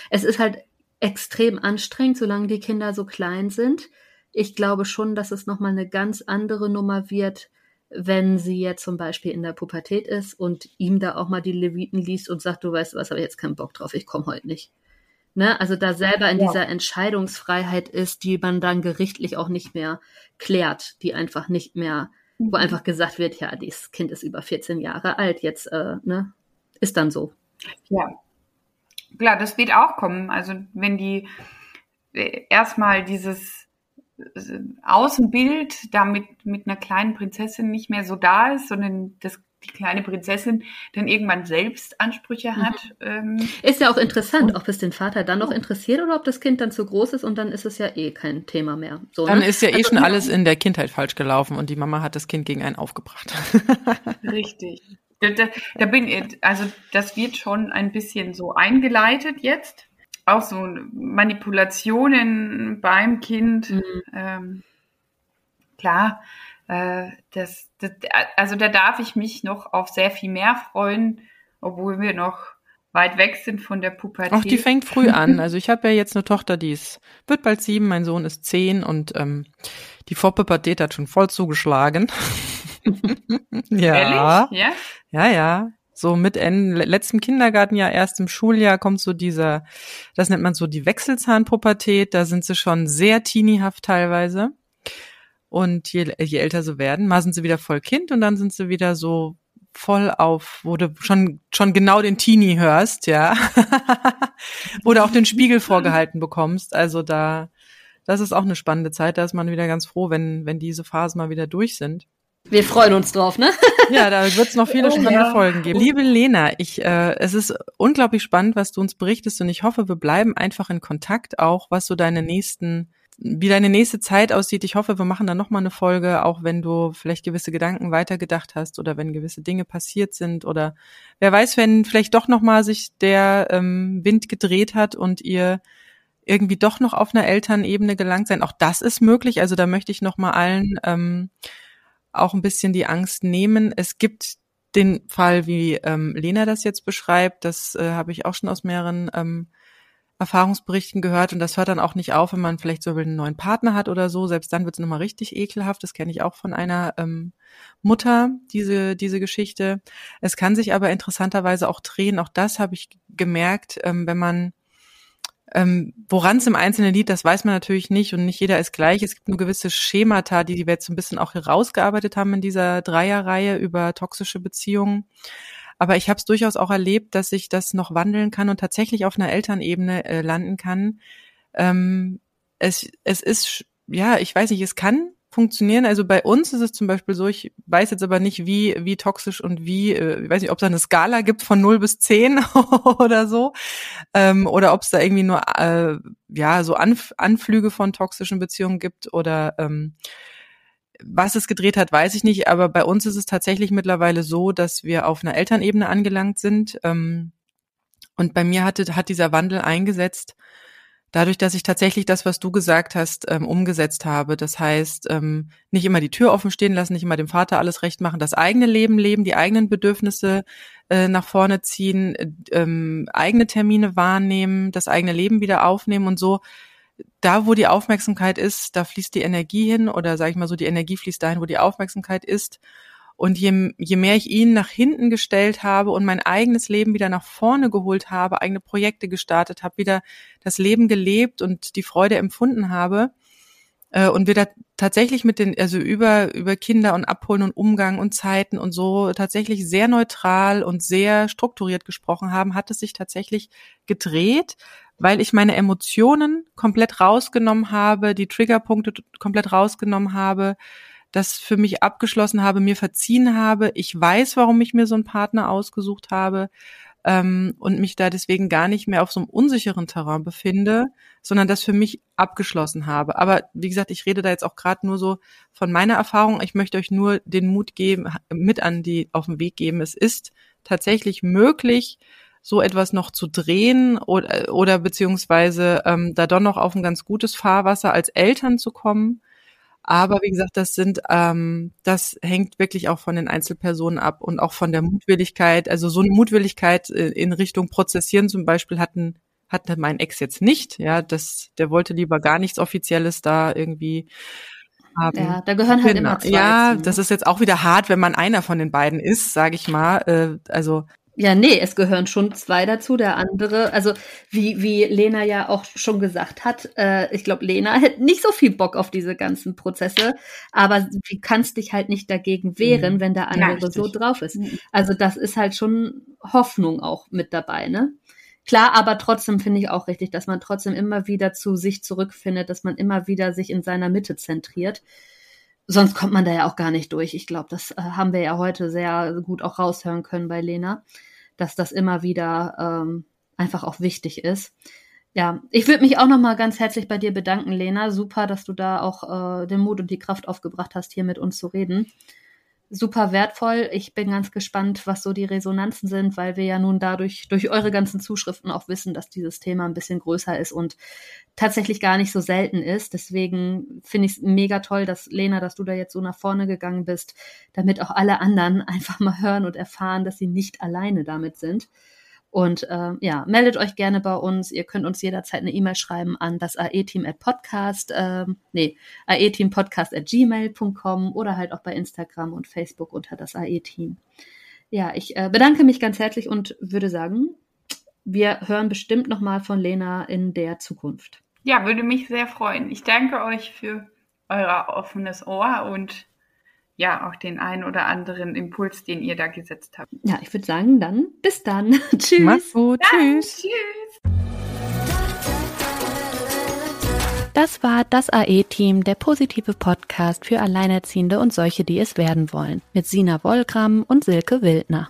Es ist halt extrem anstrengend, solange die Kinder so klein sind. Ich glaube schon, dass es nochmal eine ganz andere Nummer wird, wenn sie jetzt zum Beispiel in der Pubertät ist und ihm da auch mal die Leviten liest und sagt, du weißt was, habe ich jetzt keinen Bock drauf, ich komme heute nicht. Ne? Also da selber in ja. dieser Entscheidungsfreiheit ist, die man dann gerichtlich auch nicht mehr klärt, die einfach nicht mehr, mhm. wo einfach gesagt wird, ja, dieses Kind ist über 14 Jahre alt, jetzt äh, ne, ist dann so. Ja, klar, das wird auch kommen. Also wenn die äh, erstmal dieses äh, Außenbild damit mit einer kleinen Prinzessin nicht mehr so da ist, sondern das die kleine Prinzessin dann irgendwann selbst Ansprüche mhm. hat. Mhm. Ähm, ist ja auch interessant, ob es den Vater dann noch interessiert oder ob das Kind dann zu groß ist und dann ist es ja eh kein Thema mehr. So, dann ne? ist ja eh also, schon alles in der Kindheit falsch gelaufen und die Mama hat das Kind gegen einen aufgebracht. Richtig. Da, da, da bin ich, also das wird schon ein bisschen so eingeleitet jetzt. Auch so Manipulationen beim Kind. Mhm. Ähm, klar, äh, das, das, also da darf ich mich noch auf sehr viel mehr freuen, obwohl wir noch weit weg sind von der Pubertät. Ach, die fängt früh an. Also ich habe ja jetzt eine Tochter, die ist, wird bald sieben, mein Sohn ist zehn und ähm, die Vorpubertät hat schon voll zugeschlagen. ja. Ehrlich? Ja? Ja, ja. So mit Ende, letztem Kindergartenjahr, erst im Schuljahr kommt so dieser, das nennt man so die Wechselzahnpubertät, da sind sie schon sehr teenihaft teilweise. Und je, je älter sie werden, mal sind sie wieder voll Kind und dann sind sie wieder so voll auf, wo du schon, schon genau den Teenie hörst, ja. Oder auch den Spiegel vorgehalten bekommst. Also da, das ist auch eine spannende Zeit. Da ist man wieder ganz froh, wenn, wenn diese Phasen mal wieder durch sind. Wir freuen uns drauf, ne? ja, da wird es noch viele oh, spannende ja. Folgen geben. Liebe Lena, ich, äh, es ist unglaublich spannend, was du uns berichtest und ich hoffe, wir bleiben einfach in Kontakt, auch was so deine nächsten wie deine nächste Zeit aussieht. Ich hoffe, wir machen da nochmal eine Folge, auch wenn du vielleicht gewisse Gedanken weitergedacht hast oder wenn gewisse Dinge passiert sind oder wer weiß, wenn vielleicht doch nochmal sich der ähm, Wind gedreht hat und ihr irgendwie doch noch auf einer Elternebene gelangt sein. Auch das ist möglich. Also da möchte ich nochmal allen ähm, auch ein bisschen die Angst nehmen. Es gibt den Fall, wie ähm, Lena das jetzt beschreibt, das äh, habe ich auch schon aus mehreren ähm, Erfahrungsberichten gehört und das hört dann auch nicht auf, wenn man vielleicht so einen neuen Partner hat oder so. Selbst dann wird es nochmal richtig ekelhaft. Das kenne ich auch von einer ähm, Mutter, diese, diese Geschichte. Es kann sich aber interessanterweise auch drehen. Auch das habe ich gemerkt, ähm, wenn man ähm, Woran es im Einzelnen liegt, das weiß man natürlich nicht und nicht jeder ist gleich. Es gibt nur gewisse Schemata, die, wir jetzt so ein bisschen auch herausgearbeitet haben in dieser Dreierreihe über toxische Beziehungen. Aber ich habe es durchaus auch erlebt, dass sich das noch wandeln kann und tatsächlich auf einer Elternebene äh, landen kann. Ähm, es, es ist, ja, ich weiß nicht, es kann funktionieren. Also bei uns ist es zum Beispiel so, ich weiß jetzt aber nicht, wie, wie toxisch und wie, äh, ich weiß nicht, ob es da eine Skala gibt von 0 bis 10 oder so. Ähm, oder ob es da irgendwie nur äh, ja so Anf Anflüge von toxischen Beziehungen gibt oder ähm, was es gedreht hat, weiß ich nicht, aber bei uns ist es tatsächlich mittlerweile so, dass wir auf einer Elternebene angelangt sind. Ähm, und bei mir hatte, hat dieser Wandel eingesetzt, dadurch, dass ich tatsächlich das, was du gesagt hast, ähm, umgesetzt habe. Das heißt, ähm, nicht immer die Tür offen stehen lassen, nicht immer dem Vater alles recht machen, das eigene Leben leben, die eigenen Bedürfnisse äh, nach vorne ziehen, äh, eigene Termine wahrnehmen, das eigene Leben wieder aufnehmen und so da, wo die Aufmerksamkeit ist, da fließt die Energie hin oder sage ich mal so, die Energie fließt dahin, wo die Aufmerksamkeit ist. Und je, je mehr ich ihn nach hinten gestellt habe und mein eigenes Leben wieder nach vorne geholt habe, eigene Projekte gestartet habe, wieder das Leben gelebt und die Freude empfunden habe, äh, und wir da tatsächlich mit den, also über, über Kinder und Abholen und Umgang und Zeiten und so tatsächlich sehr neutral und sehr strukturiert gesprochen haben, hat es sich tatsächlich gedreht, weil ich meine Emotionen komplett rausgenommen habe, die Triggerpunkte komplett rausgenommen habe, das für mich abgeschlossen habe, mir verziehen habe. Ich weiß, warum ich mir so einen Partner ausgesucht habe ähm, und mich da deswegen gar nicht mehr auf so einem unsicheren Terrain befinde, sondern das für mich abgeschlossen habe. Aber wie gesagt, ich rede da jetzt auch gerade nur so von meiner Erfahrung. Ich möchte euch nur den Mut geben, mit an die auf den Weg geben. Es ist tatsächlich möglich, so etwas noch zu drehen oder, oder beziehungsweise ähm, da doch noch auf ein ganz gutes Fahrwasser als Eltern zu kommen aber wie gesagt, das sind, ähm, das hängt wirklich auch von den Einzelpersonen ab und auch von der Mutwilligkeit. Also so eine Mutwilligkeit äh, in Richtung Prozessieren zum Beispiel hatten hatte mein Ex jetzt nicht. Ja, das, der wollte lieber gar nichts Offizielles da irgendwie haben. Ja, da gehören halt genau. immer zwei. Ja, zu, ne? das ist jetzt auch wieder hart, wenn man einer von den beiden ist, sage ich mal. Äh, also Ja, nee, es gehören schon zwei dazu. Der andere, also wie, wie Lena ja auch schon gesagt hat, äh, ich glaube, Lena hätte nicht so viel Bock auf diese ganzen Prozesse, aber du kannst dich halt nicht dagegen wehren, Mhm. wenn der Ja, andere so richtig. drauf ist. Mhm. Also das ist halt schon Hoffnung auch mit dabei, ne? Klar, aber trotzdem finde ich auch richtig, dass man trotzdem immer wieder zu sich zurückfindet, dass man immer wieder sich in seiner Mitte zentriert. Sonst kommt man da ja auch gar nicht durch. Ich glaube, das äh, haben wir ja heute sehr gut auch raushören können bei Lena, dass das immer wieder ähm, einfach auch wichtig ist. Ja, ich würde mich auch noch mal ganz herzlich bei dir bedanken, Lena. Super, dass du da auch äh, den Mut und die Kraft aufgebracht hast, hier mit uns zu reden. Super wertvoll. Ich bin ganz gespannt, was so die Resonanzen sind, weil wir ja nun dadurch durch eure ganzen Zuschriften auch wissen, dass dieses Thema ein bisschen größer ist und tatsächlich gar nicht so selten ist. Deswegen finde ich es mega toll, dass Lena, dass du da jetzt so nach vorne gegangen bist, damit auch alle anderen einfach mal hören und erfahren, dass sie nicht alleine damit sind. Und ähm, ja, meldet euch gerne bei uns. Ihr könnt uns jederzeit eine E-Mail schreiben an das AE-Team at Podcast, ähm, nee, aeteampodcast at gmail.com oder halt auch bei Instagram und Facebook unter das AE-Team. Ja, ich äh, bedanke mich ganz herzlich und würde sagen, wir hören bestimmt nochmal von Lena in der Zukunft. Ja, würde mich sehr freuen. Ich danke euch für euer offenes Ohr und ja, auch den einen oder anderen Impuls, den ihr da gesetzt habt. Ja, ich würde sagen, dann bis dann. Tschüss. mach's gut, tschüss. Tschüss. Das war das AE-Team, der positive Podcast für Alleinerziehende und solche, die es werden wollen, mit Sina Wollgramm und Silke Wildner.